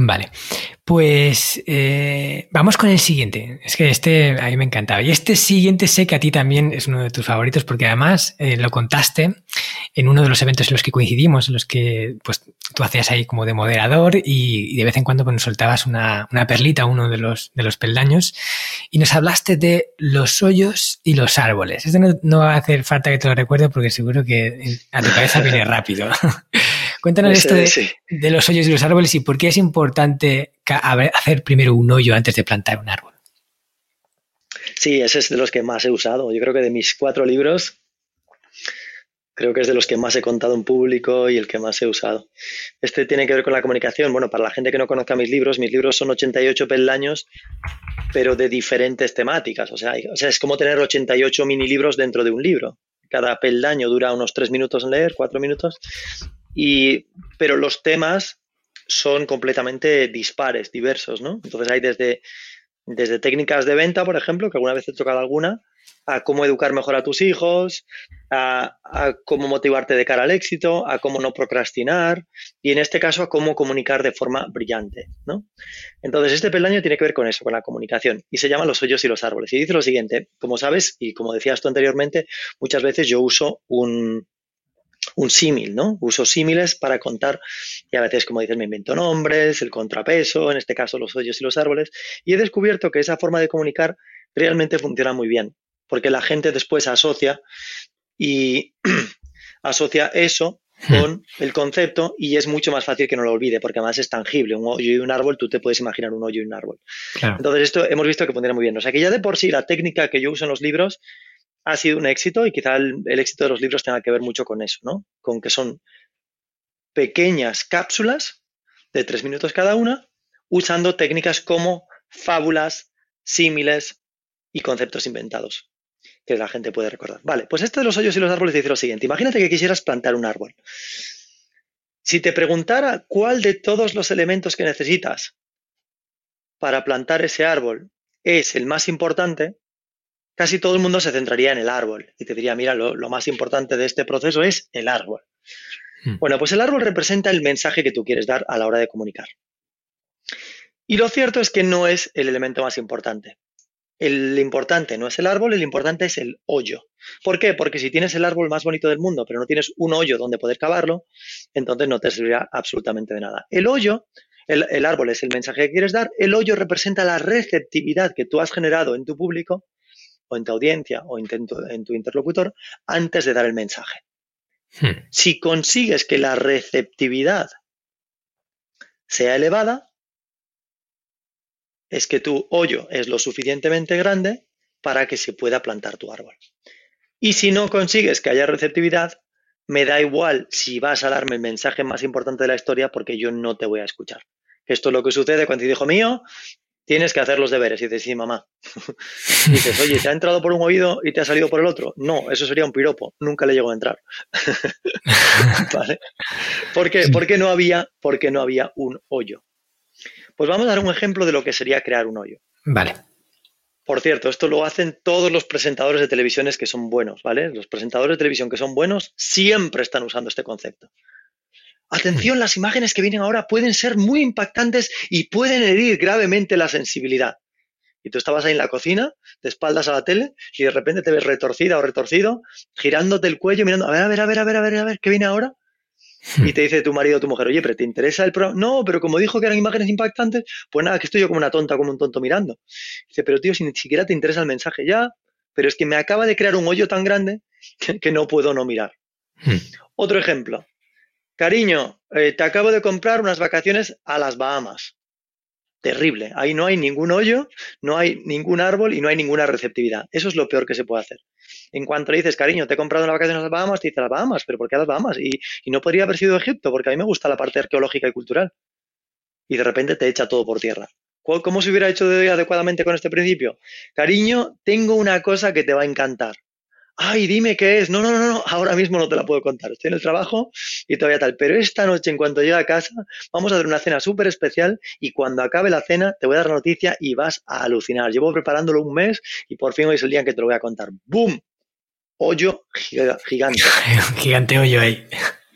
Vale, pues eh, vamos con el siguiente. Es que este a mí me encantaba. Y este siguiente sé que a ti también es uno de tus favoritos porque además eh, lo contaste en uno de los eventos en los que coincidimos, en los que pues tú hacías ahí como de moderador y, de vez en cuando pues, soltabas una, una perlita, uno de los, de los peldaños, y nos hablaste de los hoyos y los árboles. Este no, no va a hacer falta que te lo recuerde porque seguro que a tu cabeza viene rápido. [LAUGHS] Cuéntanos esto de, los hoyos y los árboles y por qué es importante hacer primero un hoyo antes de plantar un árbol. Sí, ese es de los que más he usado. Yo creo que de mis cuatro libros, creo que es de los que más he contado en público y el que más he usado. Este tiene que ver con la comunicación. Bueno, para la gente que no conozca mis libros, mis libros son 88 peldaños, pero de diferentes temáticas. O sea, o sea es como tener 88 mini libros dentro de un libro. Cada peldaño dura unos tres minutos en leer, cuatro minutos, y, pero los temas son completamente dispares, diversos, ¿no? Entonces hay desde, desde técnicas de venta, por ejemplo, que alguna vez he tocado alguna, a cómo educar mejor a tus hijos, a, cómo motivarte de cara al éxito, a cómo no procrastinar y en este caso a cómo comunicar de forma brillante, ¿no? Entonces este peldaño tiene que ver con eso, con la comunicación y se llama los hoyos y los árboles. Y dice lo siguiente, como sabes y como decías tú anteriormente, muchas veces yo uso un, un símil, ¿no? Uso símiles para contar, y a veces, como dices, me invento nombres, el contrapeso, en este caso los hoyos y los árboles, y he descubierto que esa forma de comunicar realmente funciona muy bien, porque la gente después asocia y [CLEARS THROAT] asocia eso hmm. con el concepto y es mucho más fácil que no lo olvide, porque además es tangible. Un hoyo y un árbol, tú te puedes imaginar un hoyo y un árbol. Entonces, esto hemos visto que funciona muy bien. O sea, que ya de por sí la técnica que yo uso en los libros ha sido un éxito y quizá el, éxito de los libros tenga que ver mucho con eso, ¿no? Con que son pequeñas cápsulas de tres minutos cada una, usando técnicas como fábulas, símiles y conceptos inventados que la gente puede recordar. Vale, pues este de los hoyos y los árboles dice lo siguiente. Imagínate que quisieras plantar un árbol. Si te preguntara cuál de todos los elementos que necesitas para plantar ese árbol es el más importante, casi todo el mundo se centraría en el árbol y te diría, mira, lo, más importante de este proceso es el árbol. Hmm. Bueno, pues el árbol representa el mensaje que tú quieres dar a la hora de comunicar. Y lo cierto es que no es el elemento más importante. El importante no es el árbol, el importante es el hoyo. ¿Por qué? Porque si tienes el árbol más bonito del mundo, pero no tienes un hoyo donde poder cavarlo, entonces no te servirá absolutamente de nada. El hoyo, el, el árbol es el mensaje que quieres dar, el hoyo representa la receptividad que tú has generado en tu público o en tu audiencia o en tu, interlocutor antes de dar el mensaje. Hmm. Si consigues que la receptividad sea elevada, es que tu hoyo es lo suficientemente grande para que se pueda plantar tu árbol. Y si no consigues que haya receptividad, me da igual si vas a darme el mensaje más importante de la historia porque yo no te voy a escuchar. Esto es lo que sucede cuando dice, hijo mío, tienes que hacer los deberes. Y dices, sí, mamá. [LAUGHS] dices, oye, ¿te ha entrado por un oído y te ha salido por el otro? No, eso sería un piropo. Nunca le llegó a entrar. [LAUGHS] ¿Vale? ¿Por qué? Porque no había, porque no había un hoyo. Pues vamos a dar un ejemplo de lo que sería crear un hoyo. Vale. Por cierto, esto lo hacen todos los presentadores de televisiones que son buenos, ¿vale? Los presentadores de televisión que son buenos siempre están usando este concepto. Atención, las imágenes que vienen ahora pueden ser muy impactantes y pueden herir gravemente la sensibilidad. Y tú estabas ahí en la cocina, de espaldas a la tele, y de repente te ves retorcida o retorcido, girándote el cuello, mirando, a ver, a ver, a ver, a ver, a ver, a ver, ¿qué viene ahora? Y te dice tu marido o tu mujer, oye, pero ¿te interesa el programa? No, pero como dijo que eran imágenes impactantes, pues nada, que estoy yo como una tonta, como un tonto mirando. Dice, pero tío, si ni siquiera te interesa el mensaje ya, pero es que me acaba de crear un hoyo tan grande [LAUGHS] que, no puedo no mirar. Hmm. Otro ejemplo, Cariño, eh, te acabo de comprar unas vacaciones a las Bahamas. Terrible. Ahí no hay ningún hoyo, no hay ningún árbol y no hay ninguna receptividad. Eso es lo peor que se puede hacer. En cuanto le dices, cariño, te he comprado unas vacaciones a las Bahamas, te dice las Bahamas, pero ¿por qué a las Bahamas? Y, y no podría haber sido Egipto, porque a mí me gusta la parte arqueológica y cultural. Y de repente te echa todo por tierra. ¿Cómo se hubiera hecho adecuadamente con este principio? Cariño, tengo una cosa que te va a encantar. Ay, dime qué es. No, no, no, no, ahora mismo no te la puedo contar. Estoy en el trabajo y todavía tal. Pero esta noche, en cuanto llegue a casa, vamos a hacer una cena súper especial y cuando acabe la cena te voy a dar la noticia y vas a alucinar. Llevo preparándolo un mes y por fin hoy es el día en que te lo voy a contar. ¡Bum! Hoyo gigante. [LAUGHS] gigante hoyo ahí.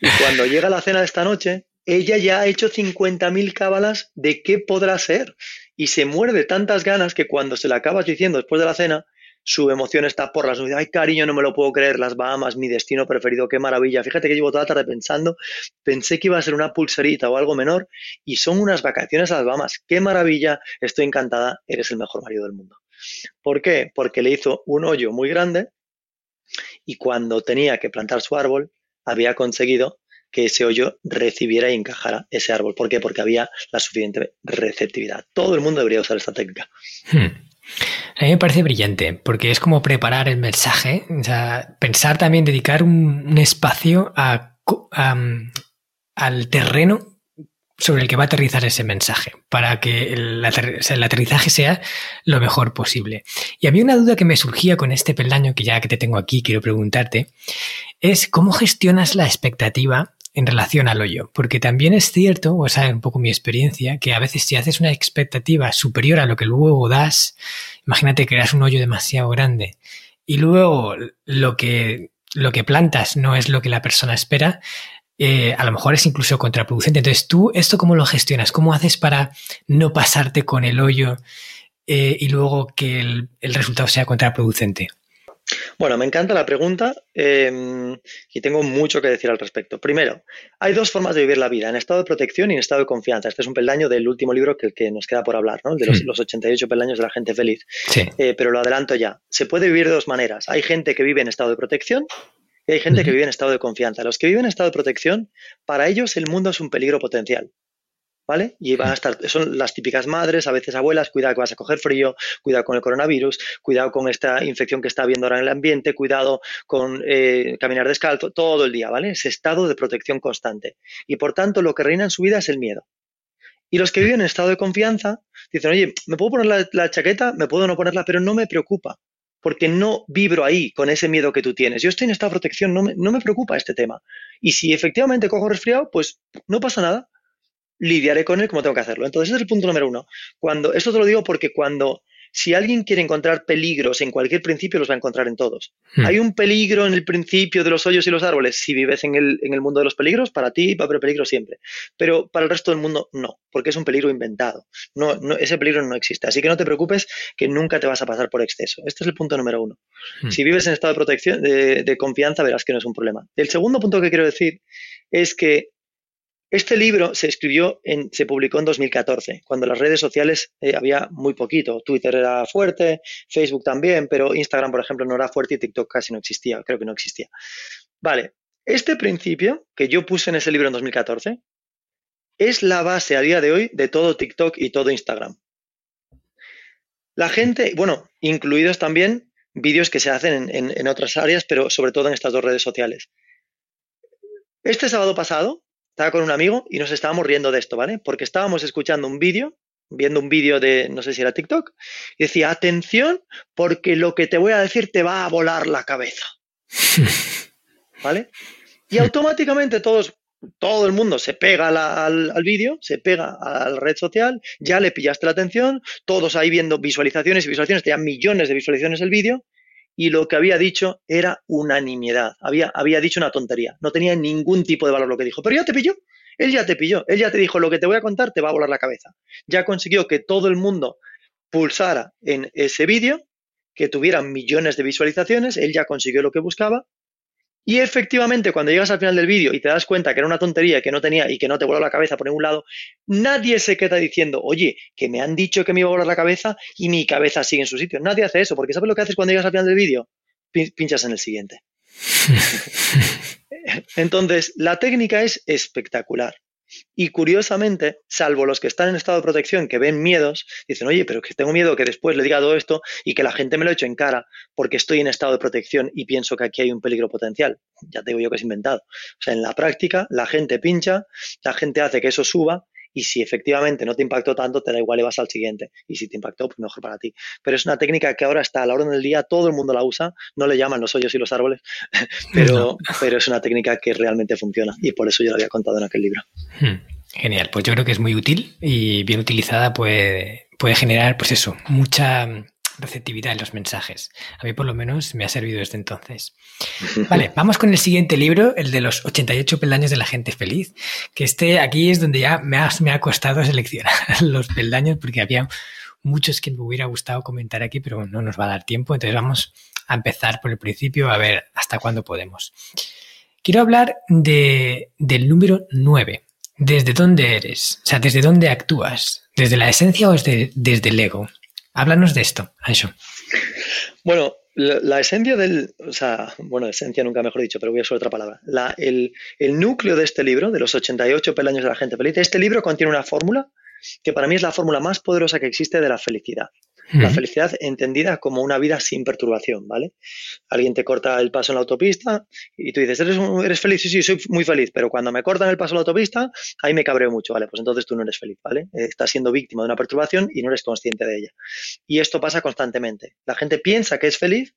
Y cuando llega la cena de esta noche, ella ya ha hecho 50.000 cábalas de qué podrá ser. Y se muere de tantas ganas que cuando se la acabas diciendo después de la cena, su emoción está por las nubes. Ay, cariño, no me lo puedo creer, las Bahamas, mi destino preferido, qué maravilla. Fíjate que llevo toda la tarde pensando, pensé que iba a ser una pulserita o algo menor y son unas vacaciones a las Bahamas. Qué maravilla, estoy encantada, eres el mejor marido del mundo. ¿Por qué? Porque le hizo un hoyo muy grande y cuando tenía que plantar su árbol, había conseguido que ese hoyo recibiera y encajara ese árbol. ¿Por qué? Porque había la suficiente receptividad. Todo el mundo debería usar esta técnica. Hmm. A mí me parece brillante, porque es como preparar el mensaje, o sea, pensar también, dedicar un, espacio al terreno sobre el que va a aterrizar ese mensaje, para que el, aterrizaje sea lo mejor posible. Y había una duda que me surgía con este peldaño, que ya que te tengo aquí, quiero preguntarte, es cómo gestionas la expectativa en relación al hoyo, porque también es cierto, o sea, un poco mi experiencia, que a veces si haces una expectativa superior a lo que luego das, imagínate que eras un hoyo demasiado grande y luego lo que, lo que plantas no es lo que la persona espera, eh, a lo mejor es incluso contraproducente. Entonces, ¿tú esto cómo lo gestionas? ¿Cómo haces para no pasarte con el hoyo eh, y luego que el resultado sea contraproducente? Bueno, me encanta la pregunta em, y tengo mucho que decir al respecto. Primero, hay dos formas de vivir la vida, en estado de protección y en estado de confianza. Este es un peldaño del último libro que, que nos queda por hablar, ¿no? de los, 88 hmm. peldaños de la gente feliz. Eh, pero lo adelanto ya. Se puede vivir de dos maneras. Hay gente que vive en estado de protección y hay gente que vive en estado de confianza. Los que viven en estado de protección, para ellos el mundo es un peligro potencial. ¿Vale? Y van a estar, son las típicas madres, a veces abuelas, cuidado que vas a coger frío, cuidado con el coronavirus, cuidado con esta infección que está habiendo ahora en el ambiente, cuidado con eh, caminar descalzo, todo el día, ¿vale? Ese estado de protección constante. Y por tanto, lo que reina en su vida es el miedo. Y los que viven en estado de confianza dicen, oye, me puedo poner la, chaqueta, me puedo no ponerla, pero no me preocupa, porque no vibro ahí con ese miedo que tú tienes. Yo estoy en estado de protección, no me, no me preocupa este tema. Y si efectivamente cojo resfriado, pues no pasa nada lidiaré con él como tengo que hacerlo. Entonces, ese es el punto número uno. Cuando, esto te lo digo porque cuando, si alguien quiere encontrar peligros en cualquier principio, los va a encontrar en todos. Hmm. Hay un peligro en el principio de los hoyos y los árboles. Si vives en el, en el mundo de los peligros, para ti va a haber peligro siempre. Pero para el resto del mundo, no, porque es un peligro inventado. No, no, ese peligro no existe. Así que no te preocupes que nunca te vas a pasar por exceso. Este es el punto número uno. Hmm. Si vives en estado de protección, de, de confianza, verás que no es un problema. El segundo punto que quiero decir es que este libro se escribió, en, se publicó en 2014, cuando las redes sociales eh, había muy poquito. Twitter era fuerte, Facebook también, pero Instagram, por ejemplo, no era fuerte y TikTok casi no existía, creo que no existía. Vale, este principio que yo puse en ese libro en 2014 es la base a día de hoy de todo TikTok y todo Instagram. La gente, bueno, incluidos también vídeos que se hacen en otras áreas, pero sobre todo en estas dos redes sociales. Este sábado pasado estaba con un amigo y nos estábamos riendo de esto, ¿vale? Porque estábamos escuchando un vídeo, viendo un vídeo de, no sé si era TikTok, y decía, atención, porque lo que te voy a decir te va a volar la cabeza. [LAUGHS] ¿Vale? Y automáticamente todos, todo el mundo se pega al, al vídeo, se pega a la red social, ya le pillaste la atención, todos ahí viendo visualizaciones y visualizaciones, tenían millones de visualizaciones el vídeo, y lo que había dicho era unanimidad. Había, había dicho una tontería. No tenía ningún tipo de valor lo que dijo. Pero ya te pilló. Él ya te pilló. Él ya te dijo, lo que te voy a contar te va a volar la cabeza. Ya consiguió que todo el mundo pulsara en ese vídeo, que tuviera millones de visualizaciones. Él ya consiguió lo que buscaba y efectivamente, cuando llegas al final del vídeo y te das cuenta que era una tontería que no tenía y que no te voló la cabeza por ningún lado, nadie se queda diciendo, oye, que me han dicho que me iba a volar la cabeza y mi cabeza sigue en su sitio. Nadie hace eso, porque ¿sabes lo que haces cuando llegas al final del vídeo? Pinchas en el siguiente. [LAUGHS] Entonces, la técnica es espectacular. Y curiosamente, salvo los que están en estado de protección, que ven miedos, dicen, oye, pero que tengo miedo que después le diga todo esto y que la gente me lo eche en cara porque estoy en estado de protección y pienso que aquí hay un peligro potencial. Ya te digo yo que es inventado. O sea, en la práctica, la gente pincha, la gente hace que eso suba y si efectivamente no te impactó tanto, te da igual y vas al siguiente. Y si te impactó, pues mejor para ti. Pero es una técnica que ahora está a la orden del día, todo el mundo la usa, no le llaman los hoyos y los árboles, [LAUGHS] pero, [LAUGHS] pero es una técnica que realmente funciona y por eso yo lo había contado en aquel libro. Hmm, genial, pues yo creo que es muy útil y bien utilizada puede, puede generar, pues eso, mucha receptividad en los mensajes. A mí por lo menos me ha servido desde entonces. [LAUGHS] Vale, vamos con el siguiente libro, el de los 88 peldaños de la gente feliz, que este aquí es donde ya me ha, me ha costado seleccionar [LAUGHS] los peldaños porque había muchos que me hubiera gustado comentar aquí, pero no nos va a dar tiempo, entonces vamos a empezar por el principio a ver hasta cuándo podemos. Quiero hablar de, del número 9. ¿Desde dónde eres? O sea, ¿desde dónde actúas? ¿Desde la esencia o desde, desde el ego? Háblanos de esto, Ancho. Bueno, la, esencia del, o sea, bueno, esencia nunca mejor dicho, pero voy a usar otra palabra. el, el, núcleo de este libro, de los 88 peldaños de la gente feliz, este libro contiene una fórmula que para mí es la fórmula más poderosa que existe de la felicidad. La felicidad entendida como una vida sin perturbación, ¿vale? Alguien te corta el paso en la autopista y tú dices, ¿eres, eres feliz? Sí, sí, soy muy feliz, pero cuando me cortan el paso en la autopista, ahí me cabreo mucho, ¿vale? Pues entonces tú no eres feliz, ¿vale? Eh, estás siendo víctima de una perturbación y no eres consciente de ella. Y esto pasa constantemente. La gente piensa que es feliz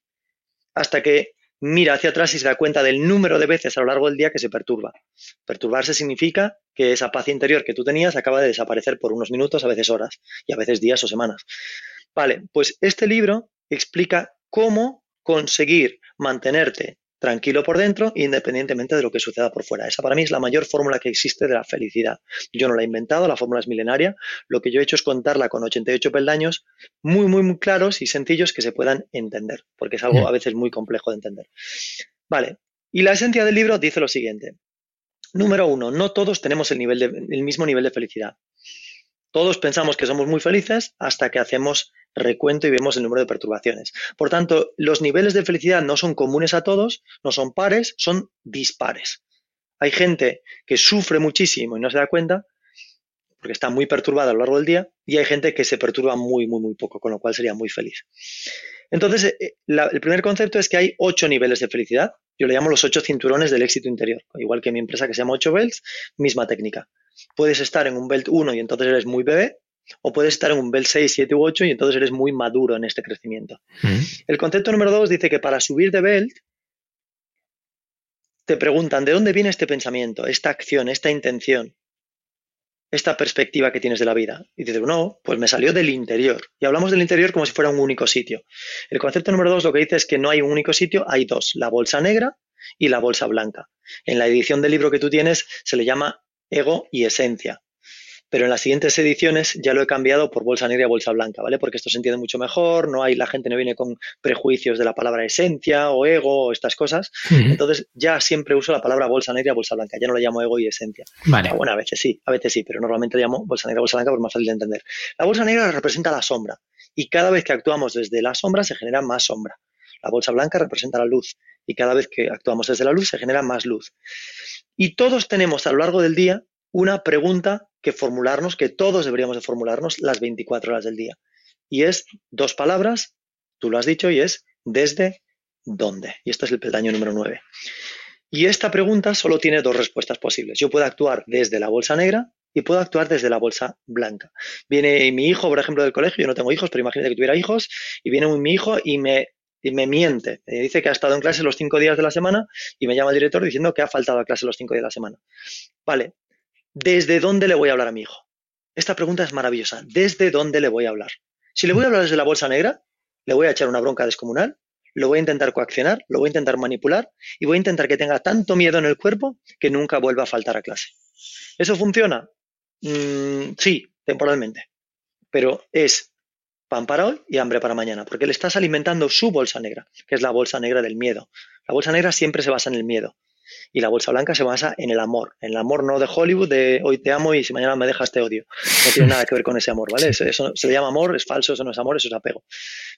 hasta que mira hacia atrás y se da cuenta del número de veces a lo largo del día que se perturba. Perturbarse significa que esa paz interior que tú tenías acaba de desaparecer por unos minutos, a veces horas, y a veces días o semanas. Vale, pues este libro explica cómo conseguir mantenerte tranquilo por dentro, independientemente de lo que suceda por fuera. Esa para mí es la mayor fórmula que existe de la felicidad. Yo no la he inventado, la fórmula es milenaria. Lo que yo he hecho es contarla con 88 peldaños muy, muy, muy claros y sencillos que se puedan entender, porque es algo a veces muy complejo de entender. Vale, y la esencia del libro dice lo siguiente. Número uno, no todos tenemos el, nivel el mismo nivel de felicidad. Todos pensamos que somos muy felices hasta que hacemos recuento y vemos el número de perturbaciones. Por tanto, los niveles de felicidad no son comunes a todos, no son pares, son dispares. Hay gente que sufre muchísimo y no se da cuenta porque está muy perturbada a lo largo del día y hay gente que se perturba muy, muy, muy poco, con lo cual sería muy feliz. Entonces, eh, eh, el primer concepto es que hay ocho niveles de felicidad. Yo le llamo los ocho cinturones del éxito interior. Igual que mi empresa que se llama 8 Belts, misma técnica. Puedes estar en un Belt 1 y entonces eres muy bebé, o puedes estar en un Belt 6, 7 u 8 y entonces eres muy maduro en este crecimiento. Mm. El concepto número 2 dice que para subir de Belt te preguntan de dónde viene este pensamiento, esta acción, esta intención, esta perspectiva que tienes de la vida. Y dices, no, pues me salió del interior. Y hablamos del interior como si fuera un único sitio. El concepto número 2 lo que dice es que no hay un único sitio, hay dos, la bolsa negra y la bolsa blanca. En la edición del libro que tú tienes se le llama ego y esencia. Pero en las siguientes ediciones ya lo he cambiado por bolsa negra y bolsa blanca, ¿vale? Porque esto se entiende mucho mejor, no hay, la gente no viene con prejuicios de la palabra esencia o ego o estas cosas. Entonces ya siempre uso la palabra bolsa negra y bolsa blanca, ya no la llamo ego y esencia. Vale. bueno, a veces sí, a veces sí, pero normalmente la llamo bolsa negra y bolsa blanca por más fácil de entender. La bolsa negra representa la sombra y cada vez que actuamos desde la sombra se genera más sombra. La bolsa blanca representa la luz y cada vez que actuamos desde la luz se genera más luz. Y todos tenemos a lo largo del día una pregunta que formularnos, que todos deberíamos de formularnos las 24 horas del día. Y es dos palabras, tú lo has dicho, y es desde dónde. Y este es el peldaño número 9. Y esta pregunta solo tiene dos respuestas posibles. Yo puedo actuar desde la bolsa negra y puedo actuar desde la bolsa blanca. Viene mi hijo, por ejemplo, del colegio, yo no tengo hijos, pero imagínate que tuviera hijos, y viene mi hijo y me y me miente. Me dice que ha estado en clase los cinco días de la semana y me llama el director diciendo que ha faltado a clase los cinco días de la semana. Vale, ¿desde dónde le voy a hablar a mi hijo? Esta pregunta es maravillosa. ¿Desde dónde le voy a hablar? Si le voy a hablar desde la bolsa negra, le voy a echar una bronca descomunal, lo voy a intentar coaccionar, lo voy a intentar manipular y voy a intentar que tenga tanto miedo en el cuerpo que nunca vuelva a faltar a clase. ¿Eso funciona? Mm, sí, temporalmente. Pero es pan para hoy y hambre para mañana, porque le estás alimentando su bolsa negra, que es la bolsa negra del miedo. La bolsa negra siempre se basa en el miedo y la bolsa blanca se basa en el amor, en el amor no de Hollywood, de hoy te amo y si mañana me dejas te odio. No tiene nada que ver con ese amor, ¿vale? Eso, se le llama amor, es falso, eso no es amor, eso es apego.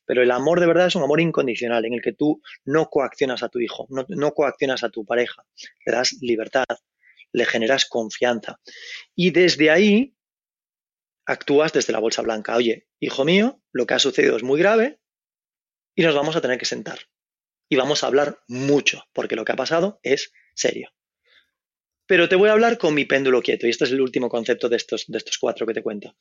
Pero el amor de verdad es un amor incondicional, en el que tú no coaccionas a tu hijo, no, no coaccionas a tu pareja, le das libertad, le generas confianza. Y desde ahí actúas desde la bolsa blanca. Oye, hijo mío, lo que ha sucedido es muy grave y nos vamos a tener que sentar. Y vamos a hablar mucho, porque lo que ha pasado es serio. Pero te voy a hablar con mi péndulo quieto y este es el último concepto de estos, de estos cuatro que te cuento.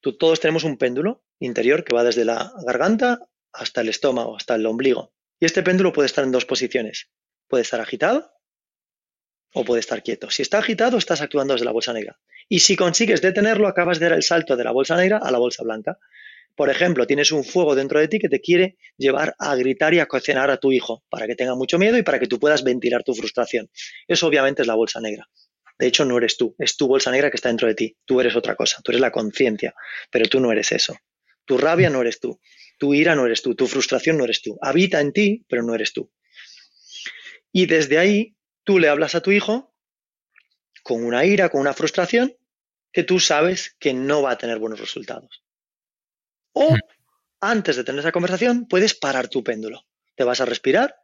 Todos tenemos un péndulo interior que va desde la garganta hasta el estómago, hasta el ombligo. Y este péndulo puede estar en dos posiciones. Puede estar agitado o puede estar quieto. Si está agitado, estás actuando desde la bolsa negra. Y si consigues detenerlo, acabas de dar el salto de la bolsa negra a la bolsa blanca. Por ejemplo, tienes un fuego dentro de ti que te quiere llevar a gritar y a cocinar a tu hijo para que tenga mucho miedo y para que tú puedas ventilar tu frustración. Eso obviamente es la bolsa negra. De hecho, no eres tú, es tu bolsa negra que está dentro de ti. Tú eres otra cosa, tú eres la conciencia, pero tú no eres eso. Tu rabia no eres tú, tu ira no eres tú, tu frustración no eres tú. Habita en ti, pero no eres tú. Y desde ahí tú le hablas a tu hijo con una ira, con una frustración, que tú sabes que no va a tener buenos resultados. O hmm. antes de tener esa conversación, puedes parar tu péndulo. Te vas a respirar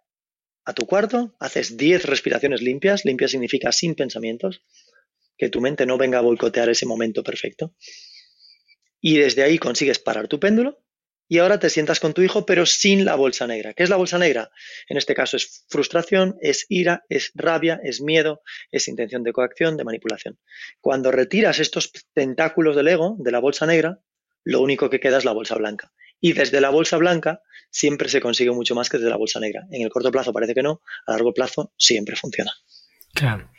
a tu cuarto, haces 10 respiraciones limpias, limpias significa sin pensamientos, que tu mente no venga a boicotear ese momento perfecto. Y desde ahí consigues parar tu péndulo y ahora te sientas con tu hijo, pero sin la bolsa negra. ¿Qué es la bolsa negra? En este caso es frustración, es ira, es rabia, es miedo, es intención de coacción, de manipulación. Cuando retiras estos tentáculos del ego, de la bolsa negra, lo único que queda es la bolsa blanca. Y desde la bolsa blanca siempre se consigue mucho más que desde la bolsa negra. En el corto plazo parece que no, a largo plazo siempre funciona. Claro.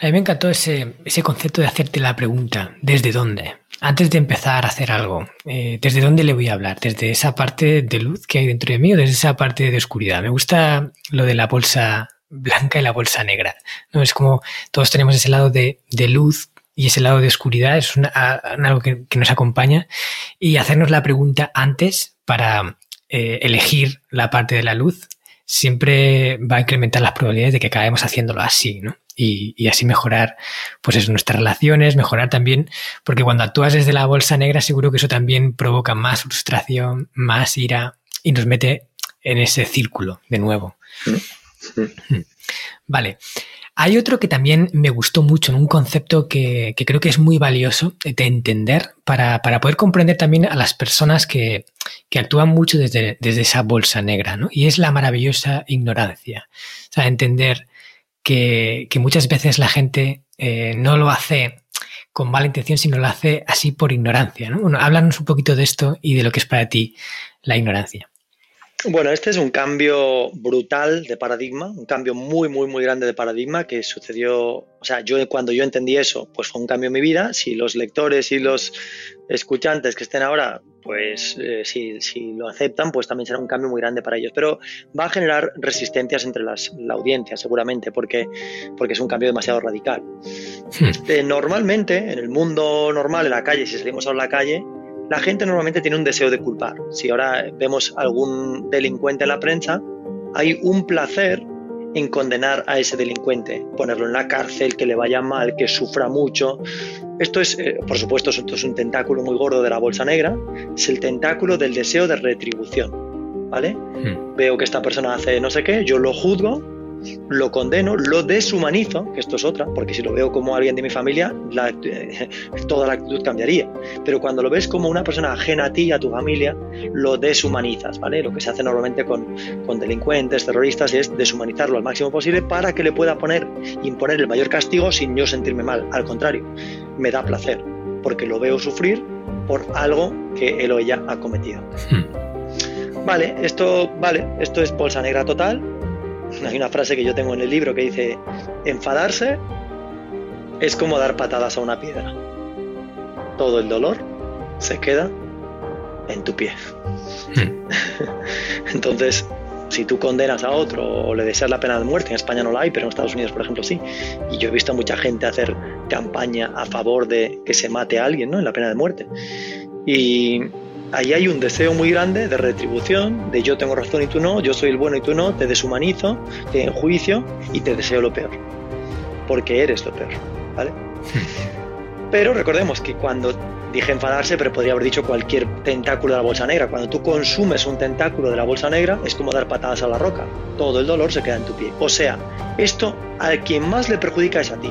A mí me encantó ese, ese concepto de hacerte la pregunta, ¿desde dónde? Antes de empezar a hacer algo, eh, ¿desde dónde le voy a hablar? ¿Desde esa parte de luz que hay dentro de mí o desde esa parte de oscuridad? Me gusta lo de la bolsa blanca y la bolsa negra. ¿no? Es como todos tenemos ese lado de, luz y ese lado de oscuridad, es algo que, nos acompaña. Y hacernos la pregunta antes para eh, elegir la parte de la luz siempre va a incrementar las probabilidades de que acabemos haciéndolo así, ¿no? Y, así mejorar, pues eso, nuestras relaciones, mejorar también, porque cuando actúas desde la bolsa negra seguro que eso también provoca más frustración, más ira y nos mete en ese círculo de nuevo. Mm. Vale. Hay otro que también me gustó mucho, un concepto que, creo que es muy valioso de entender para, poder comprender también a las personas que, actúan mucho desde, esa bolsa negra, ¿no? Y es la maravillosa ignorancia. O sea, entender que, muchas veces la gente eh, no lo hace con mala intención, sino lo hace así por ignorancia, ¿no? Bueno, háblanos un poquito de esto y de lo que es para ti la ignorancia. Bueno, este es un cambio brutal de paradigma, un cambio muy, muy, muy grande de paradigma que sucedió, o sea, yo cuando yo entendí eso, pues fue un cambio en mi vida. Si los lectores y los escuchantes que estén ahora, pues eh, si, si, lo aceptan, pues también será un cambio muy grande para ellos. Pero va a generar resistencias entre las, la audiencia, seguramente, porque, porque es un cambio demasiado radical. Hmm. Eh, normalmente, en el mundo normal, en la calle, si salimos a la calle, la gente normalmente tiene un deseo de culpar. Si ahora vemos algún delincuente en la prensa, hay un placer en condenar a ese delincuente, ponerlo en la cárcel, que le vaya mal, que sufra mucho. Esto es, eh, por supuesto, esto es un tentáculo muy gordo de la bolsa negra, es el tentáculo del deseo de retribución. ¿Vale? Hmm. Veo que esta persona hace no sé qué, yo lo juzgo, lo condeno, lo deshumanizo, que esto es otra, porque si lo veo como alguien de mi familia, toda la actitud cambiaría. Pero cuando lo ves como una persona ajena a ti y a tu familia, lo deshumanizas, ¿vale? Lo que se hace normalmente con, con delincuentes, terroristas, es deshumanizarlo al máximo posible para que le pueda poner, imponer el mayor castigo sin yo sentirme mal. Al contrario, me da placer, porque lo veo sufrir por algo que él o ella ha cometido. Hmm. Vale, esto, vale, esto es bolsa negra total, hay una frase que yo tengo en el libro que dice, enfadarse es como dar patadas a una piedra. Todo el dolor se queda en tu pie. Hmm. [LAUGHS] Entonces, si tú condenas a otro o le deseas la pena de muerte, en España no la hay, pero en Estados Unidos, por ejemplo, sí. Y yo he visto a mucha gente hacer campaña a favor de que se mate a alguien, ¿no? En la pena de muerte. Y ahí hay un deseo muy grande de retribución, de yo tengo razón y tú no, yo soy el bueno y tú no, te deshumanizo, te enjuicio y te deseo lo peor, porque eres lo peor, ¿vale? [LAUGHS] Pero recordemos que cuando dije enfadarse, pero podría haber dicho cualquier tentáculo de la bolsa negra. Cuando tú consumes un tentáculo de la bolsa negra, es como dar patadas a la roca. Todo el dolor se queda en tu pie. O sea, esto al quien más le perjudica es a ti.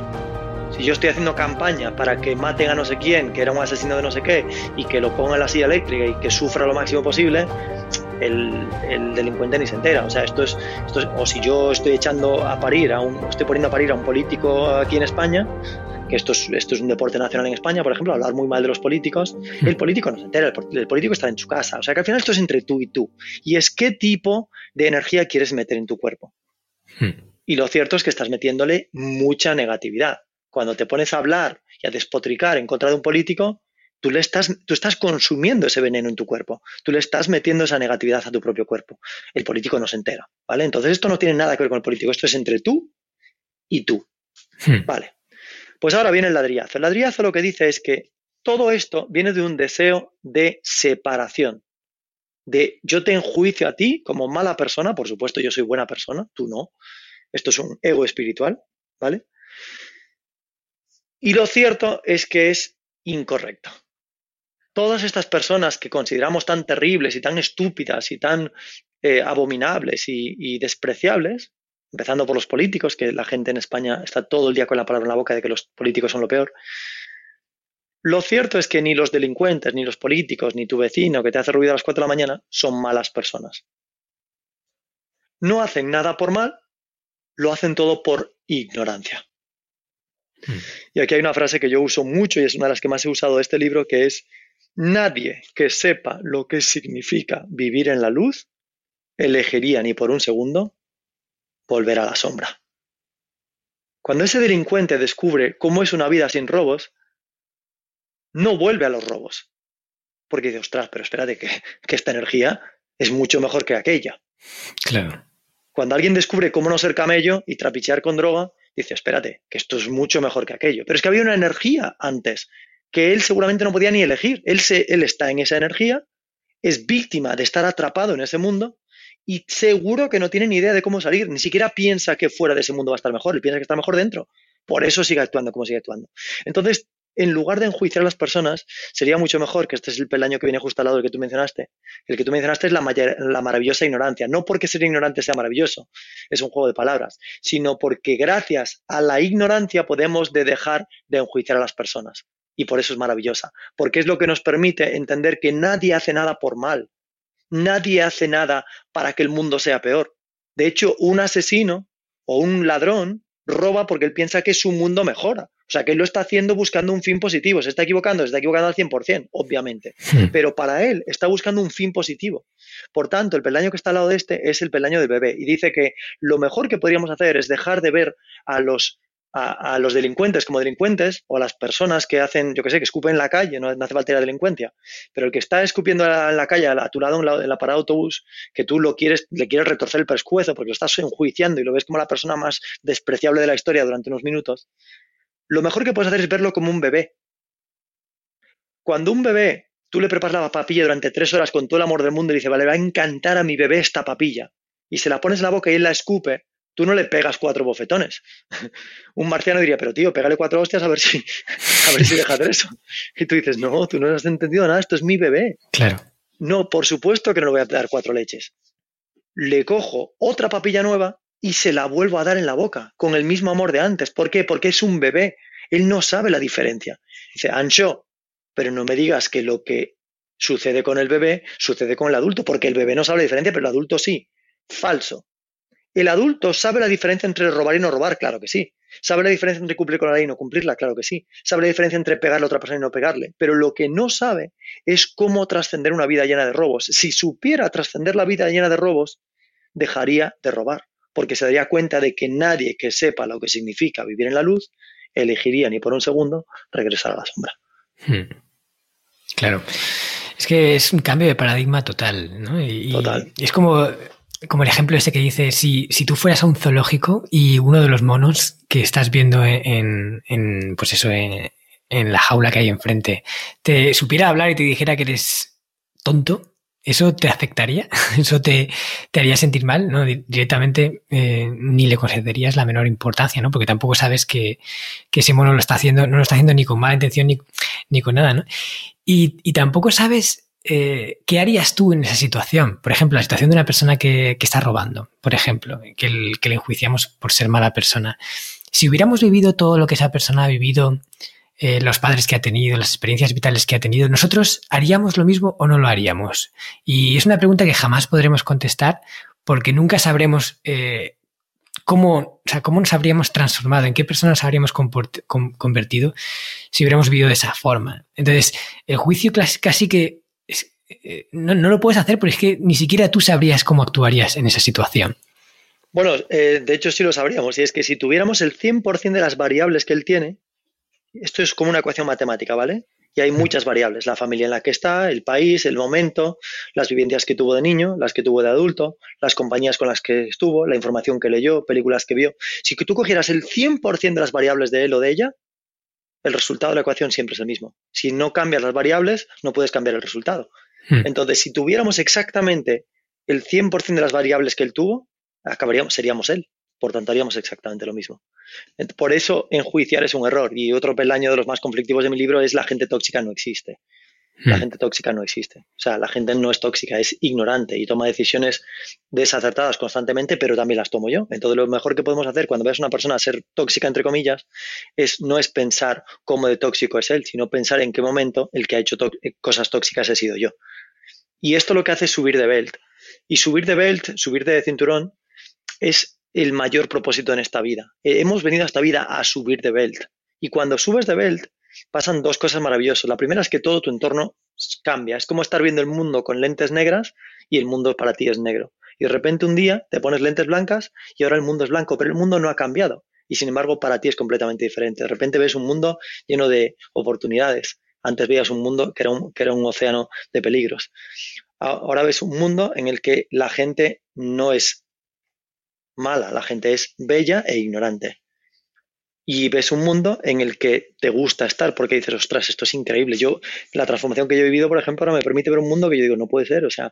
Si yo estoy haciendo campaña para que maten a no sé quién, que era un asesino de no sé qué, y que lo ponga en la silla eléctrica y que sufra lo máximo posible, el, delincuente ni se entera. O sea, esto es, esto o si yo estoy echando a parir, a un, estoy poniendo a parir a un político aquí en España, que esto es, esto es un deporte nacional en España, por ejemplo, hablar muy mal de los políticos, el político no se entera, el, político está en su casa. O sea, que al final esto es entre tú y tú. Y es qué tipo de energía quieres meter en tu cuerpo. Hmm. Y lo cierto es que estás metiéndole mucha negatividad. Cuando te pones a hablar y a despotricar en contra de un político, tú, le estás, tú estás consumiendo ese veneno en tu cuerpo, tú le estás metiendo esa negatividad a tu propio cuerpo. El político no se entera, ¿vale? Entonces esto no tiene nada que ver con el político, esto es entre tú y tú, hmm. ¿vale? Pues ahora viene el ladrillazo. El ladrillazo lo que dice es que todo esto viene de un deseo de separación, de yo te enjuicio a ti como mala persona, por supuesto yo soy buena persona, tú no, esto es un ego espiritual, ¿vale? Y lo cierto es que es incorrecto todas estas personas que consideramos tan terribles y tan estúpidas y tan eh, abominables y, despreciables, empezando por los políticos, que la gente en España está todo el día con la palabra en la boca de que los políticos son lo peor. Lo cierto es que ni los delincuentes, ni los políticos, ni tu vecino que te hace ruido a las 4 de la mañana son malas personas. No hacen nada por mal, lo hacen todo por ignorancia. Hmm. Y aquí hay una frase que yo uso mucho y es una de las que más he usado de este libro, que es Nadie que sepa lo que significa vivir en la luz elegiría ni por un segundo volver a la sombra. Cuando ese delincuente descubre cómo es una vida sin robos, no vuelve a los robos. Porque dice, ostras, pero espérate, que, que esta energía es mucho mejor que aquella. Claro. Cuando alguien descubre cómo no ser camello y trapichear con droga, dice, espérate, que esto es mucho mejor que aquello. Pero es que había una energía antes que él seguramente no podía ni elegir. Él, se, él está en esa energía, es víctima de estar atrapado en ese mundo y seguro que no tiene ni idea de cómo salir, ni siquiera piensa que fuera de ese mundo va a estar mejor, él piensa que está mejor dentro. Por eso sigue actuando como sigue actuando. Entonces, en lugar de enjuiciar a las personas, sería mucho mejor, que este es el peldaño que viene justo al lado del que tú mencionaste, el que tú mencionaste es la, maravillosa ignorancia. No porque ser ignorante sea maravilloso, es un juego de palabras, sino porque gracias a la ignorancia podemos de dejar de enjuiciar a las personas y por eso es maravillosa, porque es lo que nos permite entender que nadie hace nada por mal, nadie hace nada para que el mundo sea peor. De hecho, un asesino o un ladrón roba porque él piensa que su mundo mejora. O sea, que él lo está haciendo buscando un fin positivo. Se está equivocando, se está equivocando al 100%, obviamente. Hmm. Pero para él está buscando un fin positivo. Por tanto, el peldaño que está al lado de este es el peldaño del bebé. Y dice que lo mejor que podríamos hacer es dejar de ver a los a, los delincuentes como delincuentes o a las personas que hacen, yo que sé, que escupen en la calle, no, hace falta ir a delincuencia, pero el que está escupiendo en la, calle a, tu lado en la, parada de autobús, que tú lo quieres, le quieres retorcer el pescuezo porque lo estás enjuiciando y lo ves como la persona más despreciable de la historia durante unos minutos, lo mejor que puedes hacer es verlo como un bebé. Cuando un bebé, tú le preparas la papilla durante tres horas con todo el amor del mundo y dice, vale, va a encantar a mi bebé esta papilla, y se la pones en la boca y él la escupe, tú no le pegas cuatro bofetones. [LAUGHS] Un marciano diría, pero tío, pégale cuatro hostias a ver si, [LAUGHS] a ver si deja de eso. Y tú dices, no, tú no has entendido nada, esto es mi bebé. Claro. No, por supuesto que no le voy a dar cuatro leches. Le cojo otra papilla nueva y se la vuelvo a dar en la boca, con el mismo amor de antes. ¿Por qué? Porque es un bebé. Él no sabe la diferencia. Dice, Ancho, pero no me digas que lo que sucede con el bebé sucede con el adulto, porque el bebé no sabe la diferencia, pero el adulto sí. Falso. ¿El adulto sabe la diferencia entre robar y no robar? Claro que sí. ¿Sabe la diferencia entre cumplir con la ley y no cumplirla? Claro que sí. ¿Sabe la diferencia entre pegarle a otra persona y no pegarle? Pero lo que no sabe es cómo trascender una vida llena de robos. Si supiera trascender la vida llena de robos, dejaría de robar, porque se daría cuenta de que nadie que sepa lo que significa vivir en la luz elegiría ni por un segundo regresar a la sombra. Hmm. Claro. Es que es un cambio de paradigma total, ¿no? total. es como como el ejemplo ese que dice, si, si tú fueras a un zoológico y uno de los monos que estás viendo en, en pues eso, en, en, la jaula que hay enfrente, te supiera hablar y te dijera que eres tonto, ¿eso te afectaría? [LAUGHS] ¿Eso te, te haría sentir mal? ¿no? Directamente eh, ni le concederías la menor importancia, ¿no? Porque tampoco sabes que, que, ese mono lo está haciendo, no lo está haciendo ni con mala intención ni, ni con nada, ¿no? Y, y tampoco sabes eh, ¿qué harías tú en esa situación? Por ejemplo, la situación de una persona que, está robando, por ejemplo, que, le enjuiciamos por ser mala persona. Si hubiéramos vivido todo lo que esa persona ha vivido, eh, los padres que ha tenido, las experiencias vitales que ha tenido, ¿nosotros haríamos lo mismo o no lo haríamos? Y es una pregunta que jamás podremos contestar porque nunca sabremos eh, cómo, o sea, cómo nos habríamos transformado, en qué personas nos habríamos convertido si hubiéramos vivido de esa forma. Entonces, el juicio casi que eh, no, lo puedes hacer porque es que ni siquiera tú sabrías cómo actuarías en esa situación. Bueno, de hecho sí lo sabríamos, y es que si tuviéramos el 100% de las variables que él tiene, esto es como una ecuación matemática, ¿vale? Y hay muchas variables, la familia en la que está, el país, el momento, las vivencias que tuvo de niño, las que tuvo de adulto, las compañías con las que estuvo, la información que leyó, películas que vio. Si tú cogieras el 100% de las variables de él o de ella, el resultado de la ecuación siempre es el mismo. Si no cambias las variables, no puedes cambiar el resultado. Hmm. Entonces, si tuviéramos exactamente el 100% de las variables que él tuvo, acabaríamos, seríamos él. Por tanto, haríamos exactamente lo mismo. Por eso, enjuiciar es un error. Y otro peldaño de los más conflictivos de mi libro es la gente tóxica no existe. La hmm. gente tóxica no existe. O sea, la gente no es tóxica, es ignorante y toma decisiones desacertadas constantemente, pero también las tomo yo. Entonces, lo mejor que podemos hacer cuando veas a una persona ser tóxica, entre comillas, es no es pensar cómo de tóxico es él, sino pensar en qué momento el que ha hecho cosas tóxicas he sido yo. Y esto lo que hace es subir de belt. Y subir de belt, subir de cinturón, es el mayor propósito en esta vida. Eh, hemos venido a esta vida a subir de belt. Y cuando subes de belt, pasan dos cosas maravillosas. La primera es que todo tu entorno cambia. Es como estar viendo el mundo con lentes negras y el mundo para ti es negro. Y de repente un día te pones lentes blancas y ahora el mundo es blanco, pero el mundo no ha cambiado. Y sin embargo para ti es completamente diferente. De repente ves un mundo lleno de oportunidades. Antes veías un mundo que era un, que era un océano de peligros. Ahora ves un mundo en el que la gente no es mala, la gente es bella e ignorante. Y ves un mundo en el que te gusta estar porque dices, ostras, esto es increíble. Yo, la transformación que yo he vivido, por ejemplo, ahora me permite ver un mundo que yo digo, no puede ser. O sea,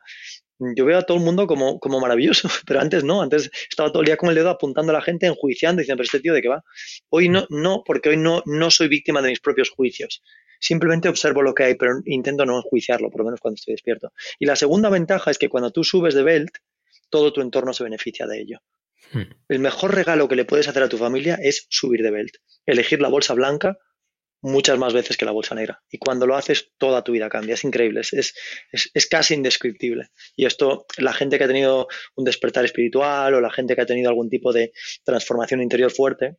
yo veo a todo el mundo como, como maravilloso, [LAUGHS] pero antes no, antes estaba todo el día con el dedo apuntando a la gente, enjuiciando, diciendo, pero este tío de qué va. Hoy no, no, porque hoy no, no soy víctima de mis propios juicios. Simplemente observo lo que hay, pero intento no enjuiciarlo, por lo menos cuando estoy despierto. Y la segunda ventaja es que cuando tú subes de belt, todo tu entorno se beneficia de ello. Hmm. El mejor regalo que le puedes hacer a tu familia es subir de belt. Elegir la bolsa blanca muchas más veces que la bolsa negra. Y cuando lo haces, toda tu vida cambia. Es increíble, es, es, casi indescriptible. Y esto, la gente que ha tenido un despertar espiritual o la gente que ha tenido algún tipo de transformación interior fuerte,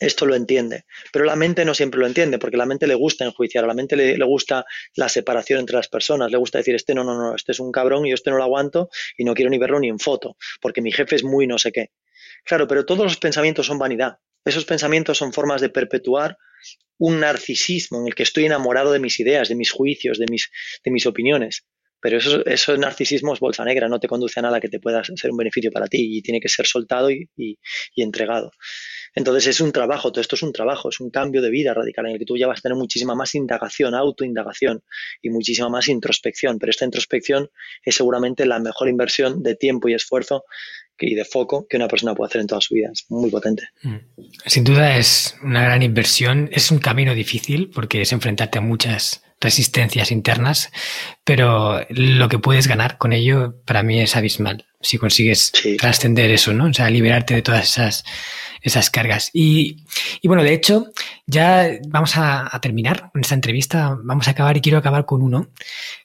esto lo entiende. Pero la mente no siempre lo entiende, porque la mente le gusta enjuiciar, a la mente le, gusta la separación entre las personas, le gusta decir, este no, no, no, este es un cabrón y yo este no lo aguanto y no quiero ni verlo ni en foto, porque mi jefe es muy no sé qué. Claro, pero todos los pensamientos son vanidad. Esos pensamientos son formas de perpetuar un narcisismo en el que estoy enamorado de mis ideas, de mis juicios, de mis, de mis opiniones. Pero eso, eso narcisismo es bolsa negra, no te conduce a nada que te pueda ser un beneficio para ti y tiene que ser soltado y, y entregado. Entonces es un trabajo, todo esto es un trabajo, es un cambio de vida radical en el que tú ya vas a tener muchísima más indagación, autoindagación y muchísima más introspección. Pero esta introspección es seguramente la mejor inversión de tiempo y esfuerzo y de foco que una persona puede hacer en toda su vida. Es muy potente. Mm. Sin duda es una gran inversión. Es un camino difícil porque es enfrentarte a muchas resistencias internas, pero lo que puedes ganar con ello para mí es abismal. Si consigues trascender eso, ¿no? O sea, liberarte de todas esas esas cargas. Y, bueno, de hecho, ya vamos a, terminar con esta entrevista, vamos a acabar y quiero acabar con uno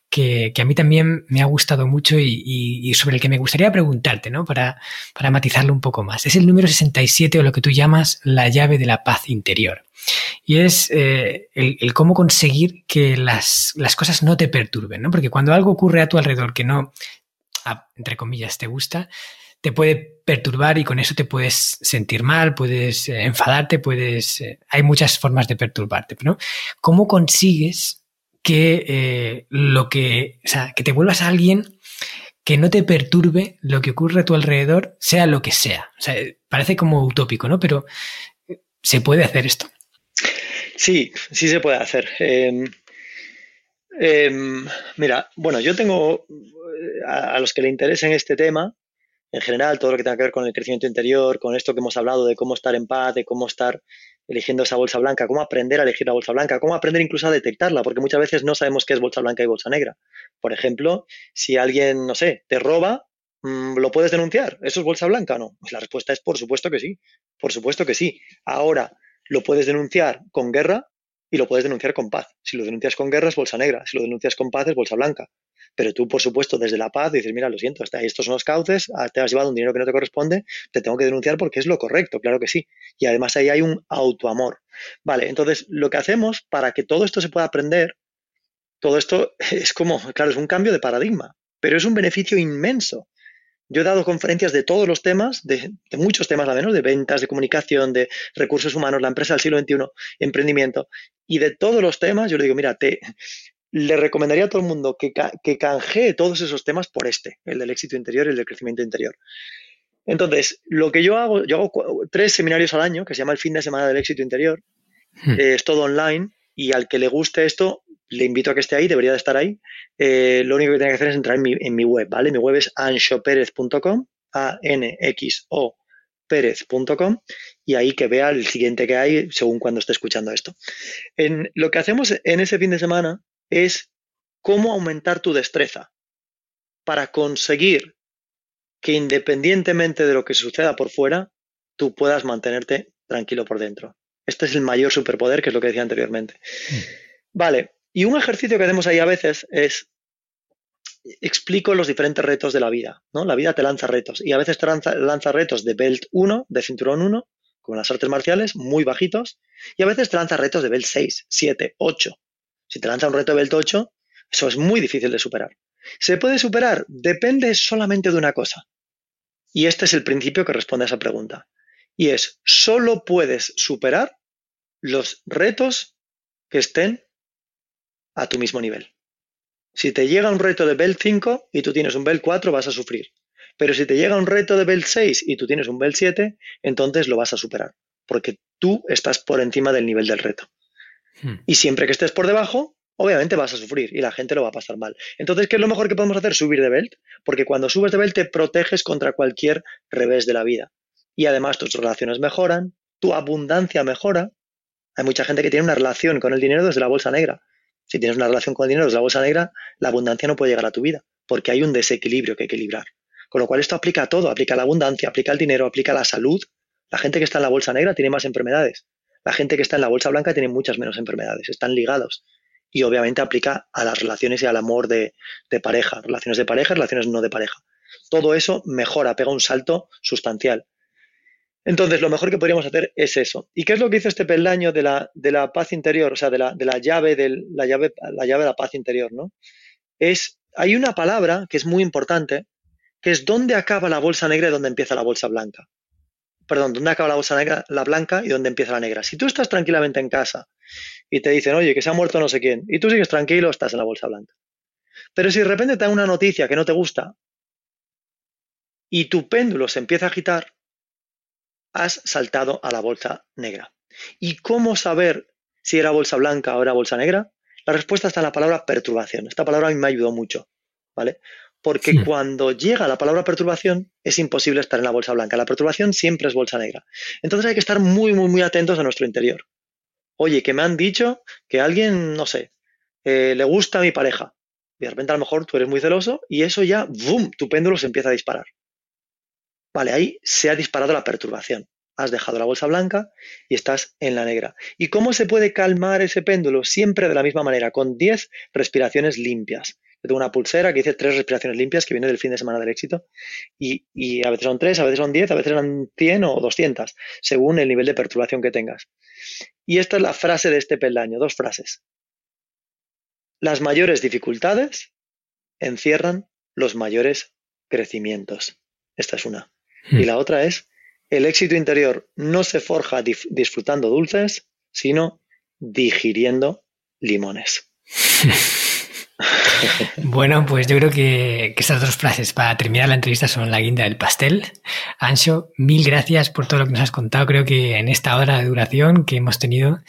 que, a mí también me ha gustado mucho y, sobre el que me gustaría preguntarte, ¿no? Para, para matizarlo un poco más. Es el número 67 o lo que tú llamas la llave de la paz interior. Y es eh, el, cómo conseguir que las, las, cosas no te perturben, ¿no? Porque cuando algo ocurre a tu alrededor que no, entre comillas, te gusta, te puede perturbar y con eso te puedes sentir mal, puedes eh, enfadarte, puedes... Eh, hay muchas formas de perturbarte, ¿no? ¿Cómo consigues que eh, lo que... O sea, que te vuelvas a alguien que no te perturbe lo que ocurre a tu alrededor, sea lo que sea? O sea, parece como utópico, ¿no? Pero ¿se puede hacer esto? Sí, sí se puede hacer. Em, em, mira, bueno, yo tengo a, los que le interesen este tema, en general, todo lo que tenga que ver con el crecimiento interior, con esto que hemos hablado de cómo estar en paz, de cómo estar eligiendo esa bolsa blanca, cómo aprender a elegir la bolsa blanca, cómo aprender incluso a detectarla, porque muchas veces no sabemos qué es bolsa blanca y bolsa negra. Por ejemplo, si alguien, no sé, te roba, mm, ¿lo puedes denunciar? ¿Eso es bolsa blanca o no? Pues la respuesta es por supuesto que sí, por supuesto que sí. Ahora, ¿lo puedes denunciar con guerra? y lo puedes denunciar con paz. Si lo denuncias con guerra es bolsa negra, si lo denuncias con paz es bolsa blanca. Pero tú, por supuesto, desde la paz dices, mira, lo siento, estos son los cauces, ah, te has llevado un dinero que no te corresponde, te tengo que denunciar porque es lo correcto, claro que sí. Y además ahí hay un autoamor. Vale, entonces lo que hacemos para que todo esto se pueda aprender, todo esto [LAUGHS] es como, claro, es un cambio de paradigma, pero es un beneficio inmenso. Yo he dado conferencias de todos los temas, de, muchos temas al menos, de ventas, de comunicación, de recursos humanos, la empresa del siglo XXI, emprendimiento, y de todos los temas yo le digo, mira, te, le recomendaría a todo el mundo que, que canjee todos esos temas por este, el del éxito interior y el del crecimiento interior. Entonces, lo que yo hago, yo hago tres seminarios al año, que se llama el fin de semana del éxito interior, hmm. eh, es todo online, y al que le guste esto, le invito a que esté ahí, debería de estar ahí. Eh, lo único que tiene que hacer es entrar en mi, en mi web, ¿vale? Mi web es anxoperez.com, A-N-X-O Pérez.com y ahí que vea el siguiente que hay según cuando esté escuchando esto. En, lo que hacemos en ese fin de semana es cómo aumentar tu destreza para conseguir que independientemente de lo que suceda por fuera, tú puedas mantenerte tranquilo por dentro. Este es el mayor superpoder, que es lo que decía anteriormente. Mm. Vale, y un ejercicio que hacemos ahí a veces es explico los diferentes retos de la vida, ¿no? La vida te lanza retos y a veces te lanza, retos de belt 1, de cinturón 1, como las artes marciales, muy bajitos, y a veces te lanza retos de belt 6, 7, 8. Si te lanza un reto de belt 8, eso es muy difícil de superar. ¿Se puede superar? Depende solamente de una cosa. Y este es el principio que responde a esa pregunta. Y es, solo puedes superar los retos que estén a tu mismo nivel. Si te llega un reto de Bell 5 y tú tienes un Bell 4, vas a sufrir. Pero si te llega un reto de Bell 6 y tú tienes un Bell 7, entonces lo vas a superar, porque tú estás por encima del nivel del reto. Hmm. Y siempre que estés por debajo, obviamente vas a sufrir y la gente lo va a pasar mal. Entonces, ¿qué es lo mejor que podemos hacer? Subir de belt, porque cuando subes de belt te proteges contra cualquier revés de la vida. Y además tus relaciones mejoran, tu abundancia mejora. Hay mucha gente que tiene una relación con el dinero desde la bolsa negra. Si tienes una relación con el dinero, es la bolsa negra, la abundancia no puede llegar a tu vida, porque hay un desequilibrio que equilibrar. Con lo cual esto aplica a todo, aplica a la abundancia, aplica al dinero, aplica a la salud. La gente que está en la bolsa negra tiene más enfermedades. La gente que está en la bolsa blanca tiene muchas menos enfermedades, están ligados. Y obviamente aplica a las relaciones y al amor de, de pareja, relaciones de pareja, relaciones no de pareja. Todo eso mejora, pega un salto sustancial. Entonces, lo mejor que podríamos hacer es eso. ¿Y qué es lo que hizo este peldaño de la, paz interior? O sea, de la, de la llave, de la llave, la llave de la paz interior, ¿no? Es, hay una palabra que es muy importante, que es dónde acaba la bolsa negra y dónde empieza la bolsa blanca. Perdón, dónde acaba la bolsa negra, la blanca y dónde empieza la negra. Si tú estás tranquilamente en casa y te dicen, oye, que se ha muerto no sé quién, y tú sigues tranquilo, estás en la bolsa blanca. Pero si de repente te dan una noticia que no te gusta y tu péndulo se empieza a agitar, has saltado a la bolsa negra. ¿Y cómo saber si era bolsa blanca o era bolsa negra? La respuesta está en la palabra perturbación. Esta palabra a mí me ayudó mucho, ¿vale? Porque cuando llega la palabra perturbación es imposible estar en la bolsa blanca. La perturbación siempre es bolsa negra. Entonces hay que estar muy, muy, muy atentos a nuestro interior. Oye, que me han dicho que a alguien, no sé, eh, le gusta a mi pareja. Y de repente a lo mejor tú eres muy celoso y eso ya, ¡boom!, tu péndulo se empieza a disparar. Vale, ahí se ha disparado la perturbación. Has dejado la bolsa blanca y estás en la negra. ¿Y cómo se puede calmar ese péndulo? Siempre de la misma manera, con 10 respiraciones limpias. Yo tengo una pulsera que dice tres respiraciones limpias que viene del fin de semana del éxito y, y a veces son tres, a veces son 10, a veces son 100 o 200, según el nivel de perturbación que tengas. Y esta es la frase de este peldaño, dos frases. Las mayores dificultades encierran los mayores crecimientos. Esta es una. Y la otra es, el éxito interior no se forja disfrutando dulces, sino digiriendo limones. [LAUGHS] bueno, pues yo creo que, que, estas dos frases para terminar la entrevista son la guinda del pastel. Ancho, mil gracias por todo lo que nos has contado. Creo que en esta hora de duración que hemos tenido,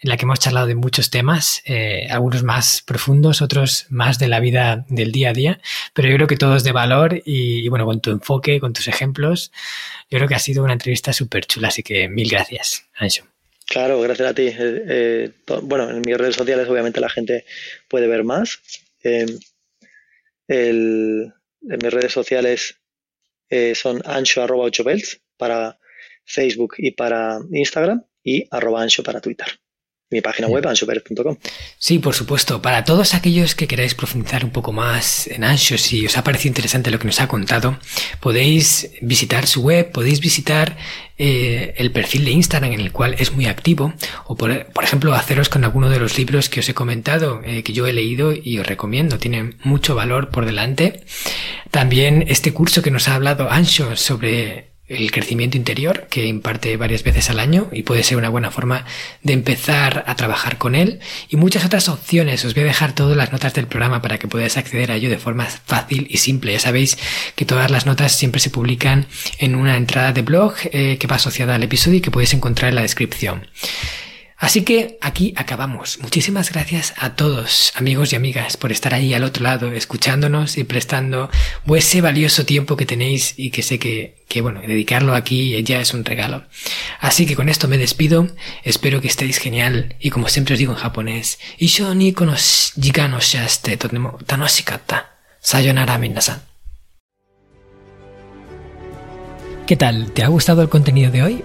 en la que hemos charlado de muchos temas, eh, algunos más profundos, otros más de la vida del día a día, pero yo creo que todos de valor y, y bueno, con tu enfoque, con tus ejemplos, yo creo que ha sido una entrevista súper chula, así que mil gracias, Ancho. Claro, gracias a ti. Eh, eh, bueno, en mis redes sociales obviamente la gente puede ver más. Eh, en mis redes sociales son ancho arroba 8 para Facebook y para Instagram y arroba ancho para Twitter mi página web, anchoper.com. Sí, por supuesto. Para todos aquellos que queráis profundizar un poco más en Ancho, si os ha parecido interesante lo que nos ha contado, podéis visitar su web, podéis visitar eh, el perfil de Instagram en el cual es muy activo, o por, ejemplo haceros con alguno de los libros que os he comentado, eh, que yo he leído y os recomiendo, tienen mucho valor por delante. También este curso que nos ha hablado Ancho sobre el crecimiento interior que imparte varias veces al año y puede ser una buena forma de empezar a trabajar con él y muchas otras opciones. Os voy a dejar todas las notas del programa para que podáis acceder a ello de forma fácil y simple. Ya sabéis que todas las notas siempre se publican en una entrada de blog eh, que va asociada al episodio y que podéis encontrar en la descripción. Así que aquí acabamos. Muchísimas gracias a todos, amigos y amigas, por estar ahí al otro lado, escuchándonos y prestando ese valioso tiempo que tenéis y que sé que, que, bueno, dedicarlo aquí ya es un regalo. Así que con esto me despido. Espero que estéis genial y como siempre os digo en japonés, Isho ni konos jigano shaste totemo. Sayonara. ¿Qué tal? ¿Te ha gustado el contenido de hoy?